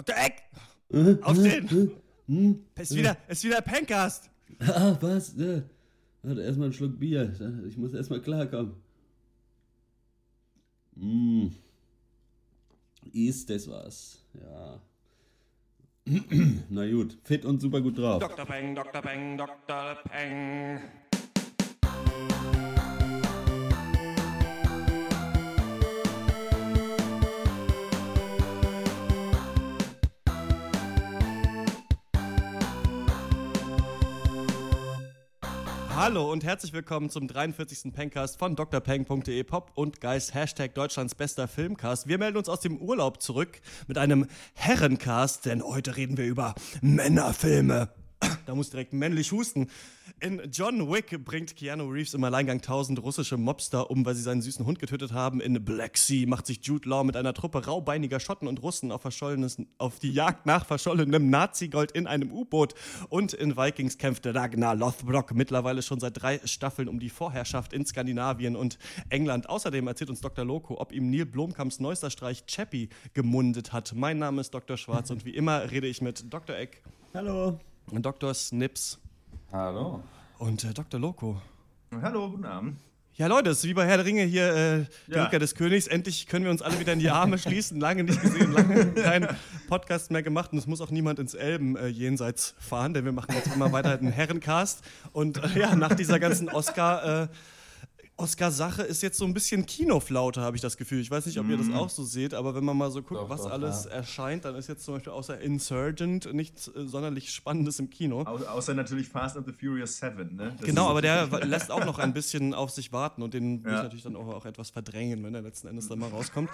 Dr. Eck! Aufstehen! Es ist wieder, es ist wieder Pencast! Ah, was? Ja. Warte, erstmal einen Schluck Bier. Ich muss erstmal klarkommen. Mm. Ist das was? Ja. Na gut, fit und super gut drauf. Dr. Peng, Dr. Peng, Dr. Peng. Hallo und herzlich willkommen zum 43. Pencast von drpeng.de Pop und Geist Hashtag Deutschlands bester Filmcast. Wir melden uns aus dem Urlaub zurück mit einem Herrencast, denn heute reden wir über Männerfilme. Da muss direkt männlich husten. In John Wick bringt Keanu Reeves im Alleingang tausend russische Mobster um, weil sie seinen süßen Hund getötet haben. In Black Sea macht sich Jude Law mit einer Truppe raubeiniger Schotten und Russen auf, auf die Jagd nach verschollenem Nazi-Gold in einem U-Boot. Und in Vikings kämpft Ragnar Lothbrok mittlerweile schon seit drei Staffeln um die Vorherrschaft in Skandinavien und England. Außerdem erzählt uns Dr. Loco, ob ihm Neil Blomkamps neuester Streich Chappie gemundet hat. Mein Name ist Dr. Schwarz und wie immer rede ich mit Dr. Eck. Hallo. Dr. Snips. Hallo. Und äh, Dr. Loco. Hallo, guten Abend. Ja, Leute, es ist wie bei Herr der Ringe hier, äh, die Ja. Rückkehr des Königs. Endlich können wir uns alle wieder in die Arme schließen. Lange nicht gesehen, lange keinen Podcast mehr gemacht. Und es muss auch niemand ins Elben äh, jenseits fahren, denn wir machen jetzt immer weiter einen Herrencast. Und äh, ja, nach dieser ganzen Oscar- äh, Oscar-Sache ist jetzt so ein bisschen Kinoflaute, habe ich das Gefühl. Ich weiß nicht, ob ihr das auch so seht, aber wenn man mal so guckt, Doch, was doch, alles ja. erscheint, dann ist jetzt zum Beispiel außer Insurgent nichts äh, sonderlich Spannendes im Kino. Au außer natürlich Fast and the Furious 7, ne? Das Genau, aber der lässt auch noch ein bisschen auf sich warten und den will ich Ja. natürlich dann auch, auch etwas verdrängen, wenn er letzten Endes dann mal rauskommt.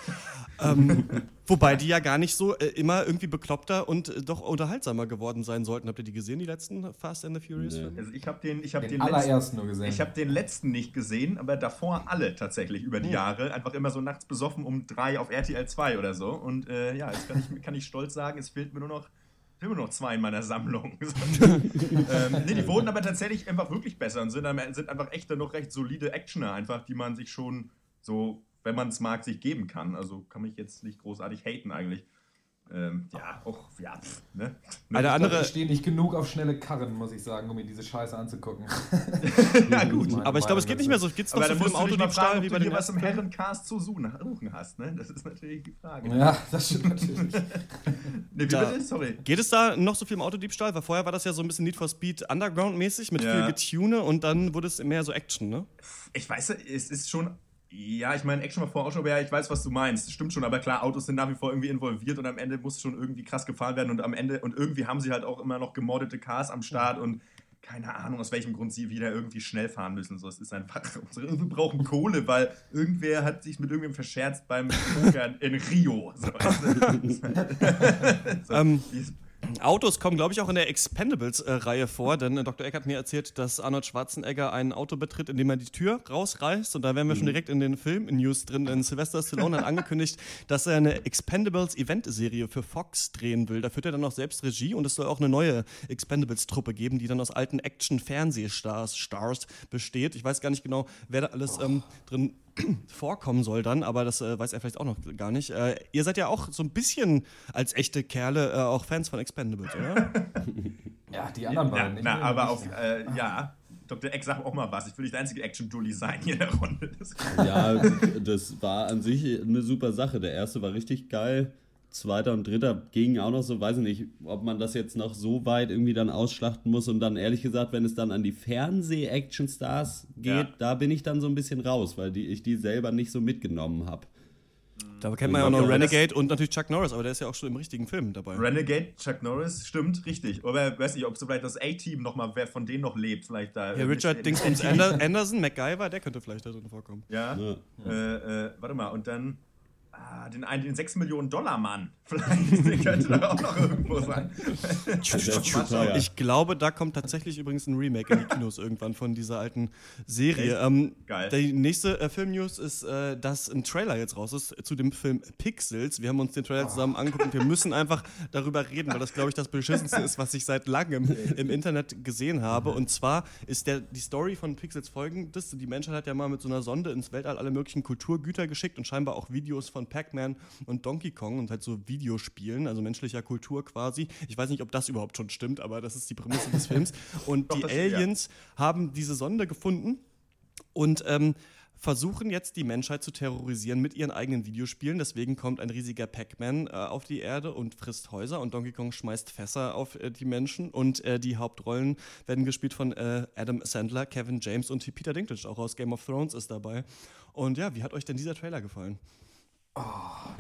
ähm, wobei die ja gar nicht so äh, immer irgendwie bekloppter und äh, doch unterhaltsamer geworden sein sollten. Habt ihr die gesehen, die letzten Fast and the Furious? Nee. Filme? Also ich habe den, ich hab Den, den, allerersten letzten, nur gesehen. ich habe den letzten nicht gesehen, aber davor alle tatsächlich über die Jahre. Einfach immer so nachts besoffen um drei auf RTL 2 oder so. Und äh, ja, jetzt kann ich, kann ich stolz sagen, es fehlt mir nur noch, fehlen mir nur noch zwei in meiner Sammlung. ähm, nee, die wurden aber tatsächlich einfach wirklich besser und sind, sind einfach echt dann noch recht solide Actioner, einfach, die man sich schon so, wenn man es mag, sich geben kann. Also kann mich jetzt nicht großartig haten eigentlich. Ähm, ja, auch, ja, pff, ne? Eine andere, ich stehe nicht genug auf schnelle Karren, muss ich sagen, um mir diese Scheiße anzugucken. Ja, gut. Aber ich glaube, es geht nicht mehr so. Geht's noch Aber so viel im Autodiebstahl wie ob bei dir was im? Herrencast zu suchen hast, ne? Das ist natürlich die Frage. Ja, das stimmt natürlich. Ne, wie Da-? Sorry. Geht es da noch so viel im Autodiebstahl? Weil vorher war das ja so ein bisschen Need for Speed Underground-mäßig mit Ja. viel Getune und dann wurde es mehr so Action, ne? Ich weiß, es ist schon. Ja, ich meine, Action war vorher auch schon, aber ja, ich weiß, was du meinst. Stimmt schon, aber klar, Autos sind nach wie vor irgendwie involviert und am Ende muss schon irgendwie krass gefahren werden und am Ende, und irgendwie haben sie halt auch immer noch gemoddete Cars am Start und keine Ahnung, aus welchem Grund sie wieder irgendwie schnell fahren müssen. So, es ist einfach, wir brauchen Kohle, weil irgendwer hat sich mit irgendwem verscherzt beim Pokern in Rio. So, so, Ähm, die- Autos kommen, glaube ich, auch in der Expendables-Reihe vor, denn äh, Dr. Eck hat mir erzählt, dass Arnold Schwarzenegger ein Auto betritt, indem er die Tür rausreißt. Und da wären wir schon direkt in den Film-News drin, denn Sylvester Stallone hat angekündigt, dass er eine Expendables-Event-Serie für Fox drehen will. Da führt er dann auch selbst Regie und es soll auch eine neue Expendables-Truppe geben, die dann aus alten Action-Fernsehstars Stars besteht. Ich weiß gar nicht genau, wer da alles ähm, drin vorkommen soll dann, aber das äh, weiß er vielleicht auch noch gar nicht. Äh, ihr seid ja auch so ein bisschen als echte Kerle äh, auch Fans von Expendables, oder? Ja, die anderen Na, beiden. na will aber auf, äh, ja, Dr. Eck, sag auch mal was. Ich will nicht der einzige Action-Dully sein hier in der Runde. Das Ja, das war an sich eine super Sache. Der erste war richtig geil. Zweiter und dritter gingen auch noch so, weiß ich nicht, ob man das jetzt noch so weit irgendwie dann ausschlachten muss und dann ehrlich gesagt, wenn es dann an die Fernseh-Action-Stars geht, Ja. da bin ich dann so ein bisschen raus, weil die, ich die selber nicht so mitgenommen habe. Da kennt man ja auch noch Renegade und natürlich Chuck Norris, aber der ist ja auch schon im richtigen Film dabei. Renegade, Chuck Norris, stimmt, richtig. Aber weiß nicht, ob so vielleicht das A-Team nochmal, wer von denen noch lebt, vielleicht da. ja, Richard Dingsbums Ander Anderson, MacGyver, der könnte vielleicht da drin vorkommen. Ja. Ja. Äh, äh, warte mal, und dann. Ah, den, einen, den 6 Millionen Dollar Mann. Vielleicht der könnte da auch noch irgendwo sein. Ich glaube, da kommt tatsächlich übrigens ein Remake in die Kinos irgendwann von dieser alten Serie. Ähm, Geil. Die nächste äh, Filmnews ist, äh, dass ein Trailer jetzt raus ist zu dem Film Pixels. Wir haben uns den Trailer zusammen angeguckt und wir müssen einfach darüber reden, weil das, glaube ich, das beschissenste ist, was ich seit langem im Internet gesehen habe. Und zwar ist der, die Story von Pixels folgendes. Die Menschheit hat ja mal mit so einer Sonde ins Weltall alle möglichen Kulturgüter geschickt und scheinbar auch Videos von von Pac-Man und Donkey Kong und halt so Videospielen, also menschlicher Kultur quasi. Ich weiß nicht, ob das überhaupt schon stimmt, aber das ist die Prämisse des Films. Und Doch, die Aliens ja. haben diese Sonde gefunden und ähm, versuchen jetzt die Menschheit zu terrorisieren mit ihren eigenen Videospielen. Deswegen kommt ein riesiger Pac-Man äh, auf die Erde und frisst Häuser und Donkey Kong schmeißt Fässer auf äh, die Menschen. Und äh, die Hauptrollen werden gespielt von äh, Adam Sandler, Kevin James und Peter Dinklage, auch aus Game of Thrones ist dabei. Und ja, wie hat euch denn dieser Trailer gefallen? Oh,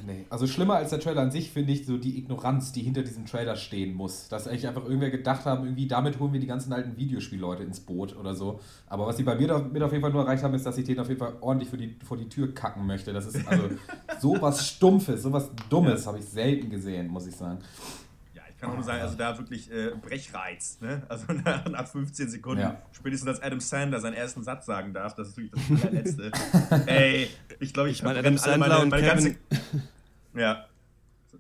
nee. Also schlimmer als der Trailer an sich finde ich so die Ignoranz, die hinter diesem Trailer stehen muss. Dass eigentlich einfach irgendwer gedacht haben, irgendwie damit holen wir die ganzen alten Videospielleute ins Boot oder so. Aber was sie bei mir damit auf jeden Fall nur erreicht haben, ist, dass ich den auf jeden Fall ordentlich für die, vor die Tür kacken möchte. Das ist also sowas Stumpfes, sowas Dummes habe ich selten gesehen, muss ich sagen kann auch nur sagen, also da wirklich äh, Brechreiz. Ne? Also nach, nach 15 Sekunden, ja. spätestens als Adam Sandler seinen ersten Satz sagen darf, das ist wirklich das allerletzte. Ey, ich glaube, ich, ich meine, Adam Sandler meine, meine und Kevin... Ganze, ja,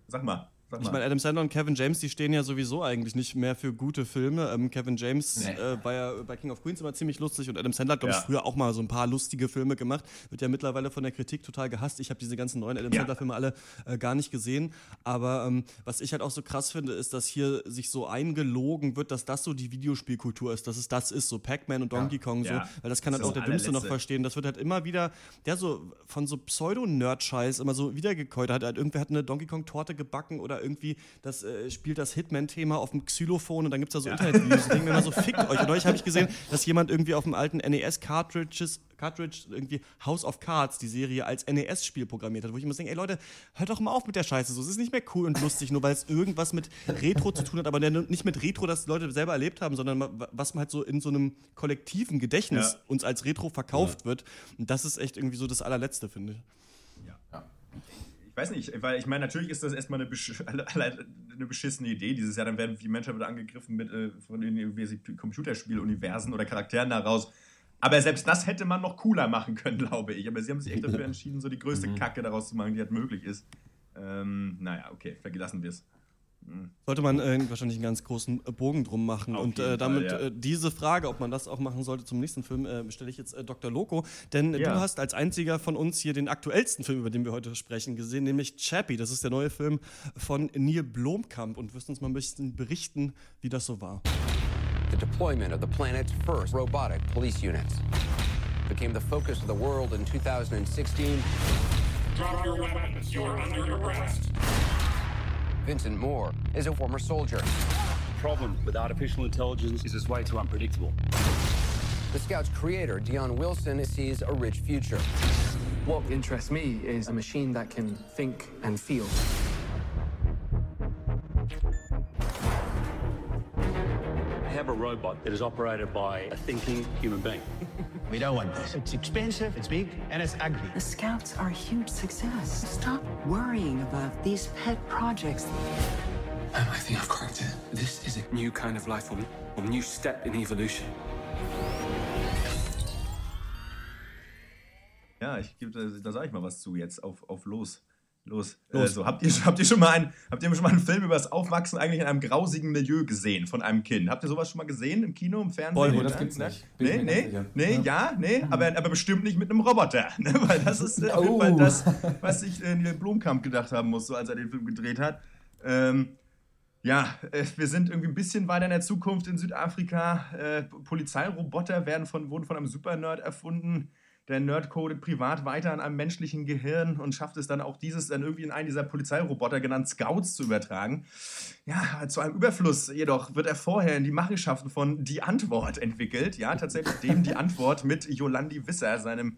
sag mal. Ich meine, Adam Sandler und Kevin James, die stehen ja sowieso eigentlich nicht mehr für gute Filme. Ähm, Kevin James nee. äh, war ja bei King of Queens immer ziemlich lustig und Adam Sandler hat, glaube ja. ich, früher auch mal so ein paar lustige Filme gemacht. Wird ja mittlerweile von der Kritik total gehasst. Ich habe diese ganzen neuen Adam ja. Sandler-Filme alle äh, gar nicht gesehen. Aber ähm, was ich halt auch so krass finde, ist, dass hier sich so eingelogen wird, dass das so die Videospielkultur ist, dass es das ist, so Pac-Man und Donkey ja. Kong so. Weil das kann das halt auch der Dümmste noch verstehen. Das wird halt immer wieder, der so von so Pseudo-Nerd-Scheiß immer so wiedergekäut hat. Halt, irgendwer hat eine Donkey Kong-Torte gebacken oder irgendwie das äh, spielt das Hitman-Thema auf dem Xylophon und dann gibt es da so ja. Internetvideos. Ich denke mir immer so, fickt euch. Und euch habe ich gesehen, dass jemand irgendwie auf dem alten NES-Cartridges Cartridge irgendwie House of Cards, die Serie, als NES-Spiel programmiert hat, wo ich immer denke, ey Leute, hört doch mal auf mit der Scheiße. So, es ist nicht mehr cool und lustig, nur weil es irgendwas mit Retro zu tun hat, aber nicht mit Retro, das Leute selber erlebt haben, sondern was man halt so in so einem kollektiven Gedächtnis ja. uns als Retro verkauft ja. wird. Und das ist echt irgendwie so das allerletzte, finde ich. Ja ich weiß nicht, weil ich meine, natürlich ist das erstmal eine, besch eine beschissene Idee. Dieses Jahr dann werden die Menschen wieder angegriffen mit äh, von den Computerspieluniversen oder Charakteren daraus. Aber selbst das hätte man noch cooler machen können, glaube ich. Aber sie haben sich echt dafür entschieden, so die größte mhm. Kacke daraus zu machen, die halt möglich ist. Ähm, naja, okay, vergelassen wir es. Sollte man äh, wahrscheinlich einen ganz großen äh, Bogen drum machen. Auf und äh, damit Fall, ja. äh, diese Frage, ob man das auch machen sollte zum nächsten Film, äh, stelle ich jetzt äh, Dr. Loco. Denn ja. du hast als einziger von uns hier den aktuellsten Film, über den wir heute sprechen, gesehen, nämlich Chappie. Das ist der neue Film von Neil Blomkamp und wirst uns mal ein bisschen berichten, wie das so war. The deployment of the planet's first robotic police units became the focus of the world in 2016. Drop your weapons, you're under arrest. Vincent Moore is a former soldier. The problem with artificial intelligence is it's way too unpredictable. The Scout's creator, Dion Wilson, sees a rich future. What interests me is a machine that can think and feel. I have a robot that is operated by a thinking human being. We don't want this. It's expensive, it's big, and it's ugly. The Scouts are a huge success. Stop worrying about these pet projects. Um, I think I've cracked it. This is a new kind of life form, a new step in evolution. Ja, ich gebe, da sage ich mal was zu jetzt auf, auf los. Los. Los. Also, habt, ihr, habt, ihr schon mal einen, habt ihr schon mal einen Film über das Aufwachsen eigentlich in einem grausigen Milieu gesehen von einem Kind? Habt ihr sowas schon mal gesehen im Kino, im Fernsehen? Boah, das gibt's nicht. nee, nee, nee, ja, ja nee, mhm. aber, aber bestimmt nicht mit einem Roboter. Ne? Weil das ist äh, auf jeden Fall oh. das, was sich äh, Neil Blomkamp gedacht haben muss, so als er den Film gedreht hat. Ähm, ja, äh, wir sind irgendwie ein bisschen weiter in der Zukunft in Südafrika. Äh, Polizeiroboter werden von, wurden von einem Supernerd erfunden der Nerd codet privat weiter an einem menschlichen Gehirn und schafft es dann auch dieses dann irgendwie in einen dieser Polizeiroboter genannt Scouts zu übertragen. Ja, zu einem Überfluss jedoch wird er vorher in die Machenschaften von Die Antwort entwickelt. Ja, tatsächlich dem Die Antwort mit Jolandi Wisser, seinem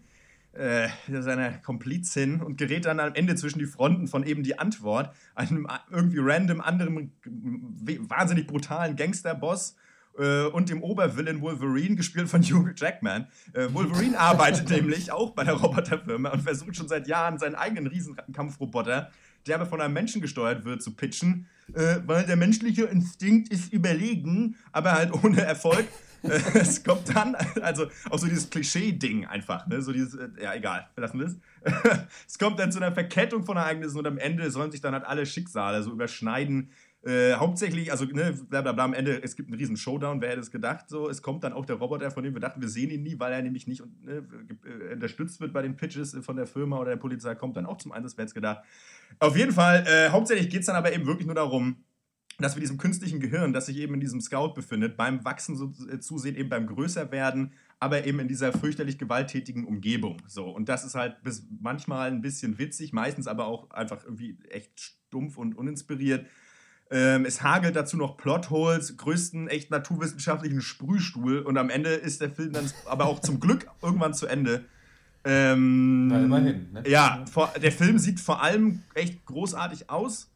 äh, seiner Komplizin und gerät dann am Ende zwischen die Fronten von eben die Antwort, einem irgendwie random anderen wahnsinnig brutalen Gangsterboss äh, und dem Obervillain Wolverine, gespielt von Hugh Jackman. Äh, Wolverine arbeitet nämlich auch bei der Roboterfirma und versucht schon seit Jahren seinen eigenen Riesenkampfroboter, der aber von einem Menschen gesteuert wird, zu pitchen, äh, weil der menschliche Instinkt ist überlegen, aber halt ohne Erfolg. Äh, es kommt dann, also auch so dieses Klischee-Ding einfach, ne? so dieses, äh, ja egal, verlassen wir es. es kommt dann zu einer Verkettung von Ereignissen und am Ende sollen sich dann halt alle Schicksale so überschneiden Äh, hauptsächlich, also ne, bla bla bla, am Ende, es gibt einen riesen Showdown, wer hätte es gedacht, so, es kommt dann auch der Roboter, von dem wir dachten, wir sehen ihn nie, weil er nämlich nicht ne, äh, unterstützt wird bei den Pitches von der Firma oder der Polizei, kommt dann auch zum Einsatz, wer hätte es gedacht. Auf jeden Fall, äh, hauptsächlich geht es dann aber eben wirklich nur darum, dass wir diesem künstlichen Gehirn, das sich eben in diesem Scout befindet, beim Wachsen so, äh, zusehen, eben beim Größerwerden, aber eben in dieser fürchterlich gewalttätigen Umgebung. So. Und das ist halt bis manchmal ein bisschen witzig, meistens aber auch einfach irgendwie echt stumpf und uninspiriert. Ähm, es hagelt dazu noch Plotholes, größten echt naturwissenschaftlichen Sprühstuhl und am Ende ist der Film dann aber auch zum Glück irgendwann zu Ende. Ähm, Na, immerhin. Ne? Ja, vor, der Film sieht vor allem echt großartig aus.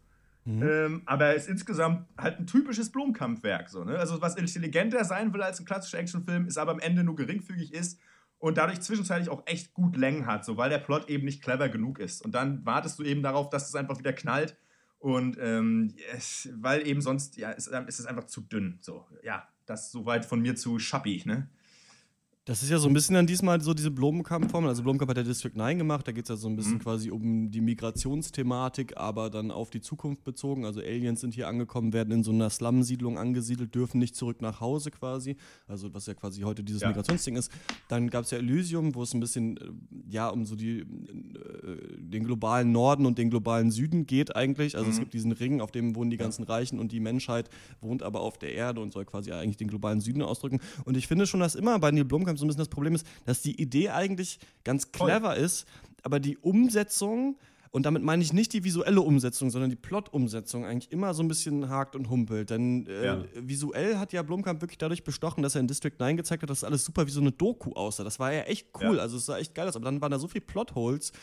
Mhm. Ähm, aber ist insgesamt halt ein typisches Blumenkampfwerk. So, ne? Also, was intelligenter sein will als ein klassischer Actionfilm, ist aber am Ende nur geringfügig ist und dadurch zwischenzeitlich auch echt gut Längen hat, so, weil der Plot eben nicht clever genug ist. Und dann wartest du eben darauf, dass es einfach wieder knallt. Und ähm, es, weil eben sonst, ja, ist, ist es einfach zu dünn. So, ja, das soweit von mir zu Schappi, ne? Das ist ja so ein bisschen dann diesmal so diese Blomkamp-Formel. Also Blomkamp hat der District 9 gemacht, da geht es ja so ein bisschen mhm. quasi um die Migrationsthematik, aber dann auf die Zukunft bezogen. Also Aliens sind hier angekommen, werden in so einer Slum-Siedlung angesiedelt, dürfen nicht zurück nach Hause quasi. Also was ja quasi heute dieses ja. Migrationsding ist. Dann gab es ja Elysium, wo es ein bisschen äh, ja um so die, äh, den globalen Norden und den globalen Süden geht eigentlich. Also mhm. es gibt diesen Ring, auf dem wohnen die ganzen Reichen und die Menschheit wohnt aber auf der Erde und soll quasi eigentlich den globalen Süden ausdrücken. Und ich finde schon, dass immer bei Neil Blomkamp so ein bisschen das Problem ist, dass die Idee eigentlich ganz clever Voll. ist, aber die Umsetzung und damit meine ich nicht die visuelle Umsetzung, sondern die Plot-Umsetzung eigentlich immer so ein bisschen hakt und humpelt. Denn äh, ja. visuell hat ja Blomkamp wirklich dadurch bestochen, dass er in District 9 gezeigt hat, dass alles super wie so eine Doku aussah. Das war ja echt cool. Ja. Also es sah echt geil aus. Aber dann waren da so viele Plotholes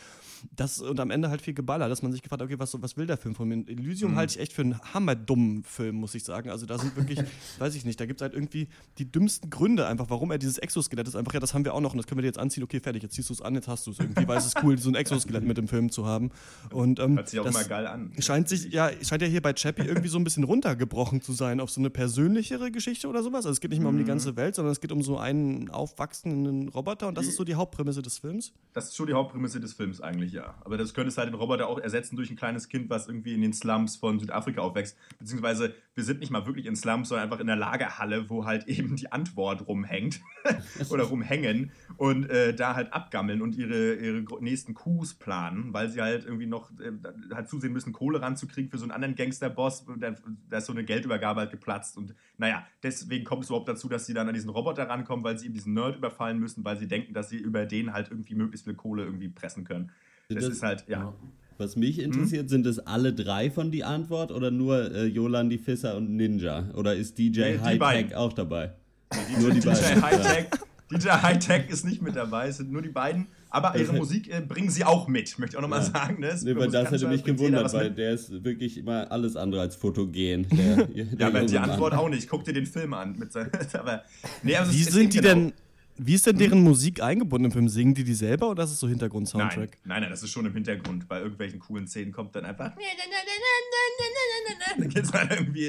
das, und am Ende halt viel Geballer, dass man sich gefragt hat, okay, was, was will der Film von mir? Elysium mhm. halte ich echt für einen hammerdummen Film, muss ich sagen. Also da sind wirklich, weiß ich nicht, da gibt es halt irgendwie die dümmsten Gründe einfach, warum er dieses Exoskelett ist. Einfach, ja, das haben wir auch noch und das können wir dir jetzt anziehen. Okay, fertig, jetzt ziehst du es an, jetzt hast du es irgendwie, weil es ist cool, so ein Exoskelett mit dem Film zu haben. Und, ähm, Hört sich auch immer geil an. Scheint sich, ja, scheint ja hier bei Chappie irgendwie so ein bisschen runtergebrochen zu sein auf so eine persönlichere Geschichte oder sowas. Also es geht nicht mehr um die mhm. ganze Welt, sondern es geht um so einen aufwachsenden Roboter und das ist so die Hauptprämisse des Films. Das ist schon die Hauptprämisse des Films eigentlich, ja. Aber das könnte es halt den Roboter auch ersetzen durch ein kleines Kind, was irgendwie in den Slums von Südafrika aufwächst. Beziehungsweise wir sind nicht mal wirklich in Slums, sondern einfach in der Lagerhalle, wo halt eben die Antwort rumhängt oder rumhängen und äh, da halt abgammeln und ihre, ihre nächsten Coups planen, weil sie halt irgendwie noch äh, halt zusehen müssen, Kohle ranzukriegen für so einen anderen Gangsterboss. Da, da ist so eine Geldübergabe halt geplatzt und naja, deswegen kommt es überhaupt dazu, dass sie dann an diesen Roboter rankommen, weil sie eben diesen Nerd überfallen müssen, weil sie denken, dass sie über den halt irgendwie möglichst viel Kohle irgendwie pressen können. Das, das ist halt, ja. Was mich interessiert, hm? sind es alle drei von die Antwort oder nur äh, Yolandi Fisser und Ninja? Oder ist DJ nee, Hightech auch dabei? Nee, nur die DJ beiden. Hightech, DJ Hightech ist nicht mit dabei, es sind nur die beiden. Aber ihre Musik äh, bringen sie auch mit, möchte ich auch nochmal ja. sagen. Ne? Nee, weil das hätte mich gewundert, weil der ist wirklich immer alles andere als fotogen. Der, der ja, aber die Antwort auch nicht. Guck dir den Film an. Mit seinen, aber, nee, also Wie sind die genau. denn wie ist denn deren hm? Musik eingebunden im Film? Singen die die selber oder ist es so Hintergrund-Soundtrack? Nein, nein, das ist schon im Hintergrund. Bei irgendwelchen coolen Szenen kommt dann einfach.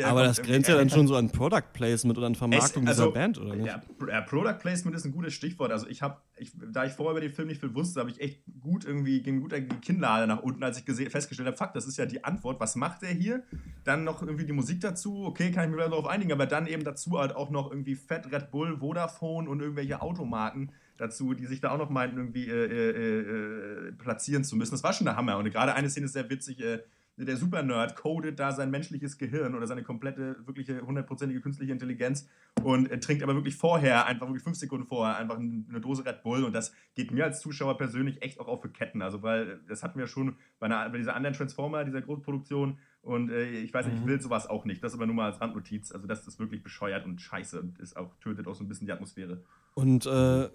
Aber das grenzt ja dann schon so an Product Placement oder an Vermarktung also, dieser Band, oder nicht? Ja, Product Placement ist ein gutes Stichwort. Also ich habe, ich, da ich vorher über den Film nicht viel wusste, habe ich echt gut irgendwie, ging gut die Kinnlade nach unten, als ich gesehen, festgestellt habe, fuck, das ist ja die Antwort. Was macht er hier? Dann noch irgendwie die Musik dazu. Okay, kann ich mir darauf einigen, aber dann eben dazu halt auch noch irgendwie Fett, Red Bull, Vodafone und irgendwelche Autos Automarken dazu, die sich da auch noch meinten, irgendwie äh, äh, äh, platzieren zu müssen. Das war schon der Hammer. Und gerade eine Szene ist sehr witzig. Äh, der Super-Nerd codet da sein menschliches Gehirn oder seine komplette, wirkliche, hundertprozentige künstliche Intelligenz und trinkt aber wirklich vorher, einfach wirklich fünf Sekunden vorher, einfach eine Dose Red Bull und das geht mir als Zuschauer persönlich echt auch auf für Ketten. Also, weil das hatten wir schon bei, einer, bei dieser anderen Transformer, dieser Großproduktion und äh, ich weiß nicht, ich mhm. will sowas auch nicht. Das aber nur mal als Randnotiz. Also, das ist wirklich bescheuert und scheiße und ist auch, tötet auch so ein bisschen die Atmosphäre. Und äh,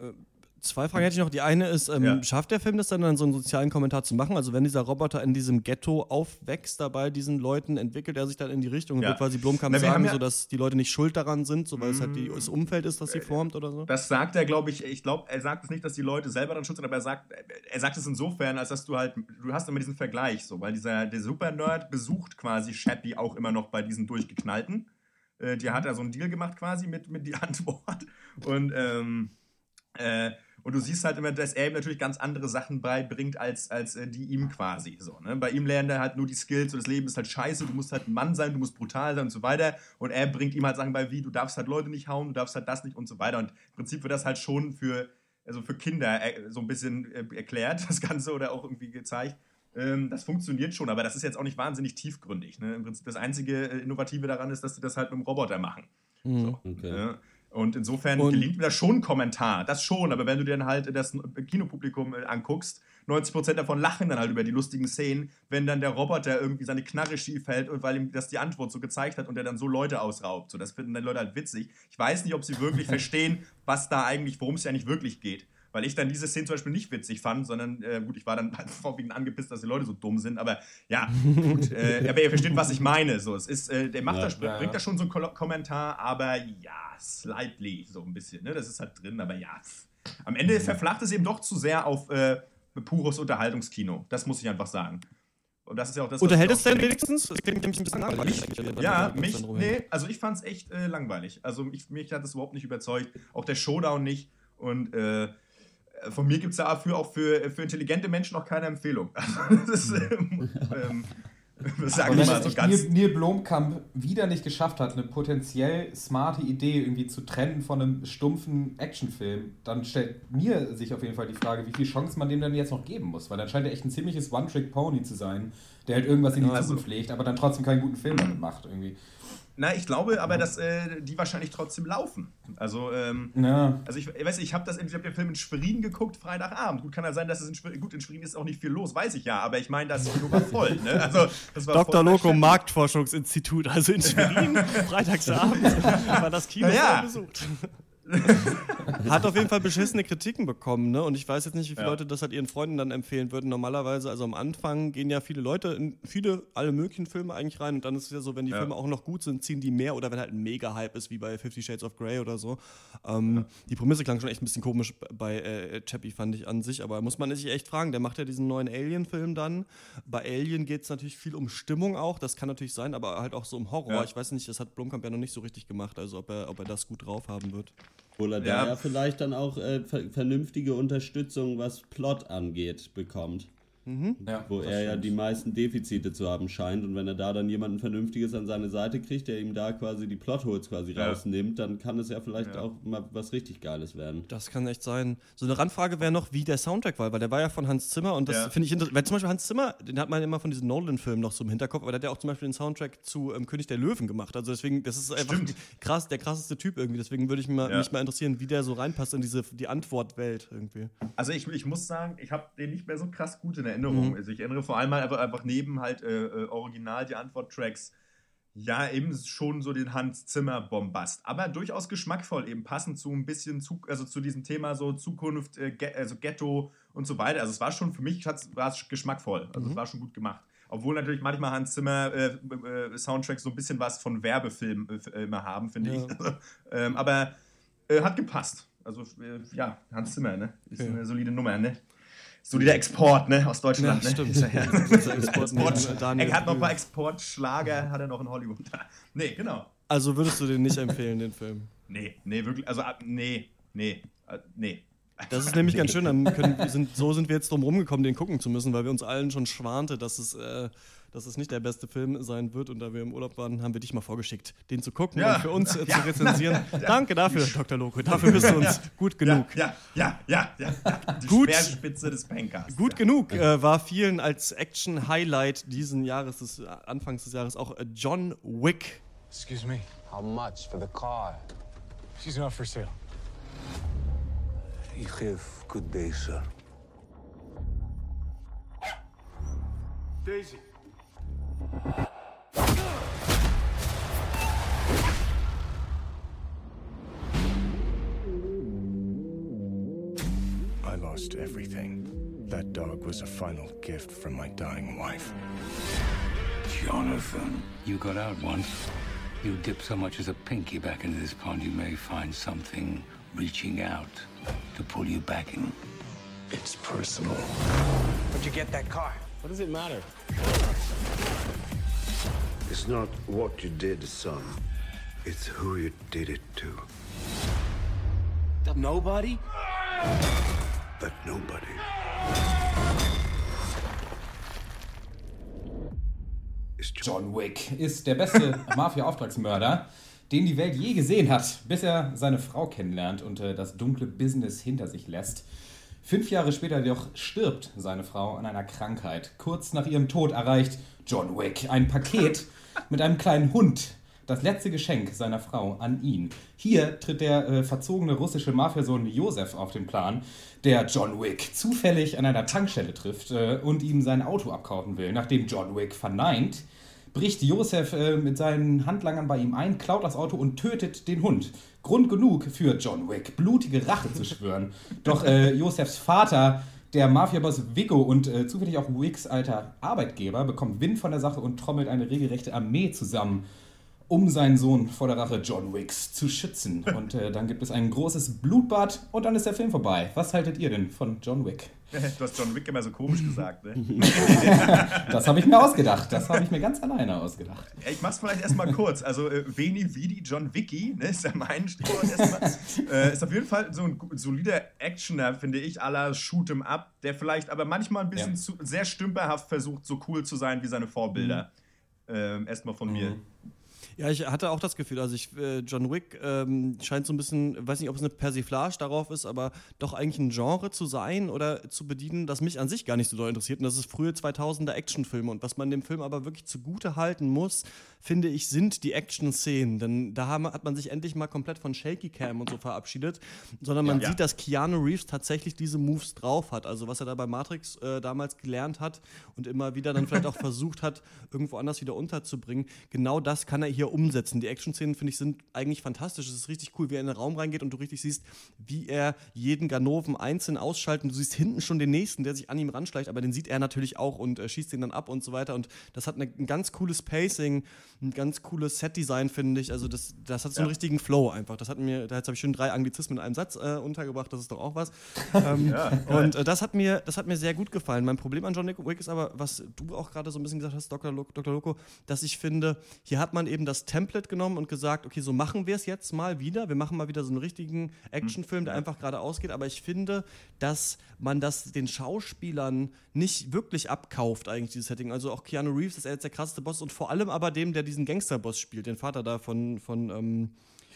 Zwei Fragen hätte ich noch. Die eine ist, ähm, ja. schafft der Film das dann, dann so einen sozialen Kommentar zu machen? Also wenn dieser Roboter in diesem Ghetto aufwächst, dabei diesen Leuten, entwickelt er sich dann in die Richtung und ja. wird quasi Blomkamp Na, sagen, ja so dass die Leute nicht schuld daran sind, so weil es halt die, das Umfeld ist, das sie formt oder so? Das sagt er, glaube ich, ich glaube, er sagt es nicht, dass die Leute selber dann schuld sind, aber er sagt, er sagt es insofern, als dass du halt, du hast immer diesen Vergleich, so, weil dieser, der Super-Nerd besucht quasi Shappy auch immer noch bei diesen Durchgeknallten. Äh, die hat er so einen Deal gemacht quasi mit, mit die Antwort und ähm, äh, Und du siehst halt immer, dass er ihm natürlich ganz andere Sachen beibringt, als, als äh, die ihm quasi. So, ne? Bei ihm lernt er halt nur die Skills und das Leben ist halt scheiße, du musst halt ein Mann sein, du musst brutal sein und so weiter. Und er bringt ihm halt Sachen bei, wie du darfst halt Leute nicht hauen, du darfst halt das nicht und so weiter. Und im Prinzip wird das halt schon für, also für Kinder äh, so ein bisschen äh, erklärt, das Ganze, oder auch irgendwie gezeigt. Ähm, das funktioniert schon, aber das ist jetzt auch nicht wahnsinnig tiefgründig. Ne? Im Prinzip das einzige äh, Innovative daran ist, dass sie das halt mit einem Roboter machen. Mhm. So, Okay. ne? Und insofern Und- gelingt mir das schon ein Kommentar, das schon, aber wenn du dir dann halt das Kinopublikum äh, anguckst, 90% davon lachen dann halt über die lustigen Szenen, wenn dann der Roboter irgendwie seine Knarre schief hält und weil ihm das die Antwort so gezeigt hat und er dann so Leute ausraubt. So, das finden dann Leute halt witzig. Ich weiß nicht, ob sie wirklich verstehen, was da eigentlich, worum es ja nicht wirklich geht. Weil ich dann diese Szene zum Beispiel nicht witzig fand, sondern äh, gut, ich war dann halt vorwiegend angepisst, dass die Leute so dumm sind, aber ja, gut, äh, aber ihr versteht, was ich meine. So, es ist, äh, der macht Ja. das, ja. bringt da schon so einen Ko Kommentar, aber ja, slightly, so ein bisschen, ne? Das ist halt drin, aber ja. Am Ende verflacht es eben doch zu sehr auf äh, pures Unterhaltungskino. Das muss ich einfach sagen. Und das ist ja auch das, Unterhält es denn wenigstens? Es klingt nämlich ein bisschen langweilig. ja, mich, nee, also ich fand's echt äh, langweilig. Also ich, mich hat das überhaupt nicht überzeugt. Auch der Showdown nicht. Und äh, von mir gibt es dafür auch für, für intelligente Menschen noch keine Empfehlung. Also das ist, ähm, ähm, das sage Aber ich wenn mal so ganz. Neil, Neil Blomkamp wieder nicht geschafft hat, eine potenziell smarte Idee irgendwie zu trennen von einem stumpfen Actionfilm, dann stellt mir sich auf jeden Fall die Frage, wie viel Chance man dem dann jetzt noch geben muss. Weil dann scheint er echt ein ziemliches One-Trick-Pony zu sein, der halt irgendwas in die Also- Zukunft legt, aber dann trotzdem keinen guten Film damit macht irgendwie. Na, ich glaube aber, dass äh, die wahrscheinlich trotzdem laufen. Also, ähm, Ja. Also ich, ich weiß nicht, ich habe das ich hab den Film in Schwerin geguckt, Freitagabend. Gut, kann ja sein, dass es in Schwerin, gut, in Schwerin ist auch nicht viel los, weiß ich ja, aber ich meine, das Kino war voll, ne? Also, das war Dr. voll Loco. Marktforschungsinstitut, also in Schwerin, freitagsabend, war das Kino ja. voll besucht. Hat auf jeden Fall beschissene Kritiken bekommen, ne? Und ich weiß jetzt nicht, wie viele Ja. Leute das halt ihren Freunden dann empfehlen würden. Normalerweise, also am Anfang gehen ja viele Leute in viele, alle möglichen Filme eigentlich rein und dann ist es ja so, wenn die Ja. Filme auch noch gut sind, ziehen die mehr oder wenn halt ein Mega-Hype ist, wie bei Fifty Shades of Grey oder so. Ähm, Die Prämisse klang schon echt ein bisschen komisch bei äh, Chappie, fand ich an sich, aber muss man sich echt fragen, der macht ja diesen neuen Alien-Film dann. Bei Alien geht es natürlich viel um Stimmung auch, das kann natürlich sein, aber halt auch so um Horror. Ja. Ich weiß nicht, das hat Blomkamp ja noch nicht so richtig gemacht, also ob er, ob er das gut drauf haben wird. Er Ja. da ja vielleicht dann auch äh, ver vernünftige Unterstützung, was Plot angeht, bekommt. Ja Wo er ja die meisten Defizite zu haben scheint. Und wenn er da dann jemanden Vernünftiges an seine Seite kriegt, der ihm da quasi die Plotholes quasi Ja. rausnimmt, dann kann es ja vielleicht Ja. auch mal was richtig Geiles werden. Das kann echt sein. So eine Randfrage wäre noch, wie der Soundtrack war, weil der war ja von Hans Zimmer und das Ja. finde ich interessant. Weil zum Beispiel Hans Zimmer, den hat man immer von diesen Nolan-Filmen noch so im Hinterkopf, aber der hat ja auch zum Beispiel den Soundtrack zu ähm, König der Löwen gemacht. Also deswegen, das ist einfach Stimmt. krass, der krasseste Typ irgendwie. Deswegen würde ich mich mal, Ja. mich mal interessieren, wie der so reinpasst in diese die Antwortwelt irgendwie. Also ich, ich muss sagen, ich habe den nicht mehr so krass gut in Erinnerung. Mhm. Also ich erinnere vor allem mal einfach, einfach neben halt äh, äh, original die Antwort-Tracks, ja, eben schon so den Hans Zimmer-Bombast. Aber durchaus geschmackvoll, eben passend zu ein bisschen, zu, also zu diesem Thema so Zukunft, äh, also Ghetto und so weiter. Also es war schon, für mich war es geschmackvoll. Also es war schon gut gemacht. Obwohl natürlich manchmal Hans Zimmer äh, äh, Soundtracks so ein bisschen was von Werbefilmen äh, immer haben, finde Ja. ich. ähm, aber äh, hat gepasst. Also äh, ja, Hans Zimmer, ne? Ist Okay. eine solide Nummer, ne? Solider Export, ne? Aus Deutschland, Ja, ne? stimmt. Ist er ja. Unser Export Export. Er hat noch ein paar. Exportschlager, hat er noch in Hollywood. nee, genau. Also würdest du den nicht empfehlen, den Film? Nee, nee, wirklich. Also, ab- nee, nee, äh, nee. Das ist nämlich ganz schön. Können, sind, so sind wir jetzt drum rumgekommen, den gucken zu müssen, weil wir uns allen schon schwante, dass es, äh, dass es nicht der beste Film sein wird. Und da wir im Urlaub waren, haben wir dich mal vorgeschickt, den zu gucken Ja. und für uns äh, Ja. zu rezensieren. Danke dafür, Dr. Loco. Dafür bist du uns gut genug. Ja, ja, ja, ja. ja. Die Gut. Speerspitze des Pankers. Gut genug äh, war vielen als Action-Highlight diesen Jahres, des äh, Anfangs des Jahres auch äh, John Wick. Excuse me. How much for the car? She's not for sale. You have good day, sir. Daisy. I lost everything. That dog was a final gift from my dying wife. Jonathan, you got out once. You dip so much as a pinky back into this pond, you may find something reaching out to pull you back in. It's personal. Where'd you get that car? What does it matter? It's not what you did, son. It's who you did it to. Nobody? But nobody. Is John. John Wick ist der beste Mafia-Auftragsmörder, den die Welt je gesehen hat, bis er seine Frau kennenlernt und äh, das dunkle Business hinter sich lässt. Fünf Jahre später jedoch stirbt seine Frau an einer Krankheit. Kurz nach ihrem Tod erreicht John Wick ein Paket mit einem kleinen Hund. Das letzte Geschenk seiner Frau an ihn. Hier tritt der äh, verzogene russische Mafiasohn Josef auf den Plan, der John Wick zufällig an einer Tankstelle trifft äh, und ihm sein Auto abkaufen will. Nachdem John Wick verneint, bricht Josef äh, mit seinen Handlangern bei ihm ein, klaut das Auto und tötet den Hund. Grund genug für John Wick, blutige Rache zu schwören. Doch äh, Josefs Vater, der Mafiaboss Vigo und äh, zufällig auch Wicks alter Arbeitgeber, bekommt Wind von der Sache und trommelt eine regelrechte Armee zusammen, um seinen Sohn vor der Rache John Wicks zu schützen. Und äh, dann gibt es ein großes Blutbad und dann ist der Film vorbei. Was haltet ihr denn von John Wick? Du hast John Wick immer so komisch gesagt, ne? Das habe ich mir ausgedacht. Das habe ich mir ganz alleine ausgedacht. Ich mach's vielleicht erstmal kurz. Also, äh, Veni Vidi John Wicky, ne, ist ja mein Stichwort erstmal. äh, ist auf jeden Fall so ein solider Actioner, finde ich, la Shoot'em Up, der vielleicht aber manchmal ein bisschen Ja. zu, sehr stümperhaft versucht, so cool zu sein wie seine Vorbilder. Ähm, erstmal von mir. Ja, ich hatte auch das Gefühl, also ich, äh, John Wick ähm, scheint so ein bisschen, weiß nicht, ob es eine Persiflage darauf ist, aber doch eigentlich ein Genre zu sein oder zu bedienen, das mich an sich gar nicht so doll interessiert. Und das ist frühe 2000er Actionfilme. Und was man dem Film aber wirklich zugute halten muss, finde ich, sind die Action-Szenen. Denn da haben, hat man sich endlich mal komplett von Shaky Cam und so verabschiedet, sondern man Ja. sieht, dass Keanu Reeves tatsächlich diese Moves drauf hat. Also was er da bei Matrix äh, damals gelernt hat und immer wieder dann vielleicht auch versucht hat, irgendwo anders wieder unterzubringen. Genau das kann er hier umsetzen. Die Action-Szenen, finde ich, sind eigentlich fantastisch. Es ist richtig cool, wie er in den Raum reingeht und du richtig siehst, wie er jeden Ganoven einzeln ausschaltet. Und du siehst hinten schon den nächsten, der sich an ihm ranschleicht, aber den sieht er natürlich auch und äh, schießt ihn dann ab und so weiter. Und das hat eine, ein ganz cooles Pacing, ein ganz cooles Set-Design, finde ich. Also das, das hat so einen richtigen Flow einfach. Das hat mir, da jetzt habe ich schon drei Anglizismen in einem Satz äh, untergebracht, das ist doch auch was. ähm, und äh, das hat mir, das hat mir sehr gut gefallen. Mein Problem an John Wick ist aber, was du auch gerade so ein bisschen gesagt hast, Dr. Lo Dr. Loco, dass ich finde, hier hat man eben das Template genommen und gesagt, okay, so machen wir es jetzt mal wieder. Wir machen mal wieder so einen richtigen Actionfilm, der einfach gerade ausgeht. Aber ich finde, dass man das den Schauspielern nicht wirklich abkauft, eigentlich, dieses Setting. Also auch Keanu Reeves ist jetzt der krasseste Boss und vor allem aber dem, der diesen Gangsterboss spielt, den Vater da von, von ähm,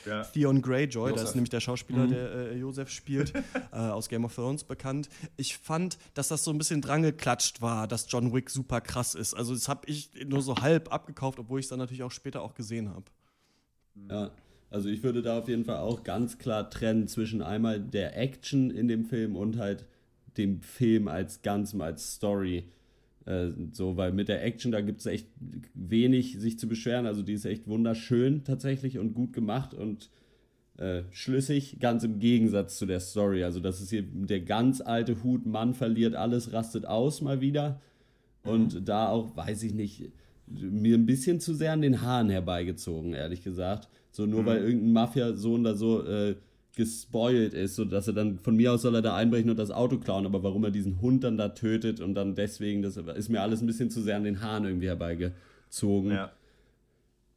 Ja. Theon Greyjoy, das Joseph. ist nämlich der Schauspieler, der äh, Joseph spielt, äh, aus Game of Thrones bekannt. Ich fand, dass das so ein bisschen drangeklatscht war, dass John Wick super krass ist. Also das habe ich nur so halb abgekauft, obwohl ich es dann natürlich auch später auch gesehen habe. Ja, also ich würde da auf jeden Fall auch ganz klar trennen zwischen einmal der Action in dem Film und halt dem Film als Ganzem, als Story. Äh, so, weil mit der Action, da gibt es echt wenig sich zu beschweren. Also die ist echt wunderschön tatsächlich und gut gemacht und äh, schlüssig, ganz im Gegensatz zu der Story. Also das ist hier der ganz alte Hut, Mann verliert alles, rastet aus mal wieder. Und da auch, weiß ich nicht, mir ein bisschen zu sehr an den Haaren herbeigezogen, ehrlich gesagt. So nur weil irgendein Mafiasohn da so äh, gespoilt ist, so dass er dann von mir aus soll er da einbrechen und das Auto klauen, aber warum er diesen Hund dann da tötet und dann deswegen, das ist mir alles ein bisschen zu sehr an den Haaren irgendwie herbeigezogen. Ja.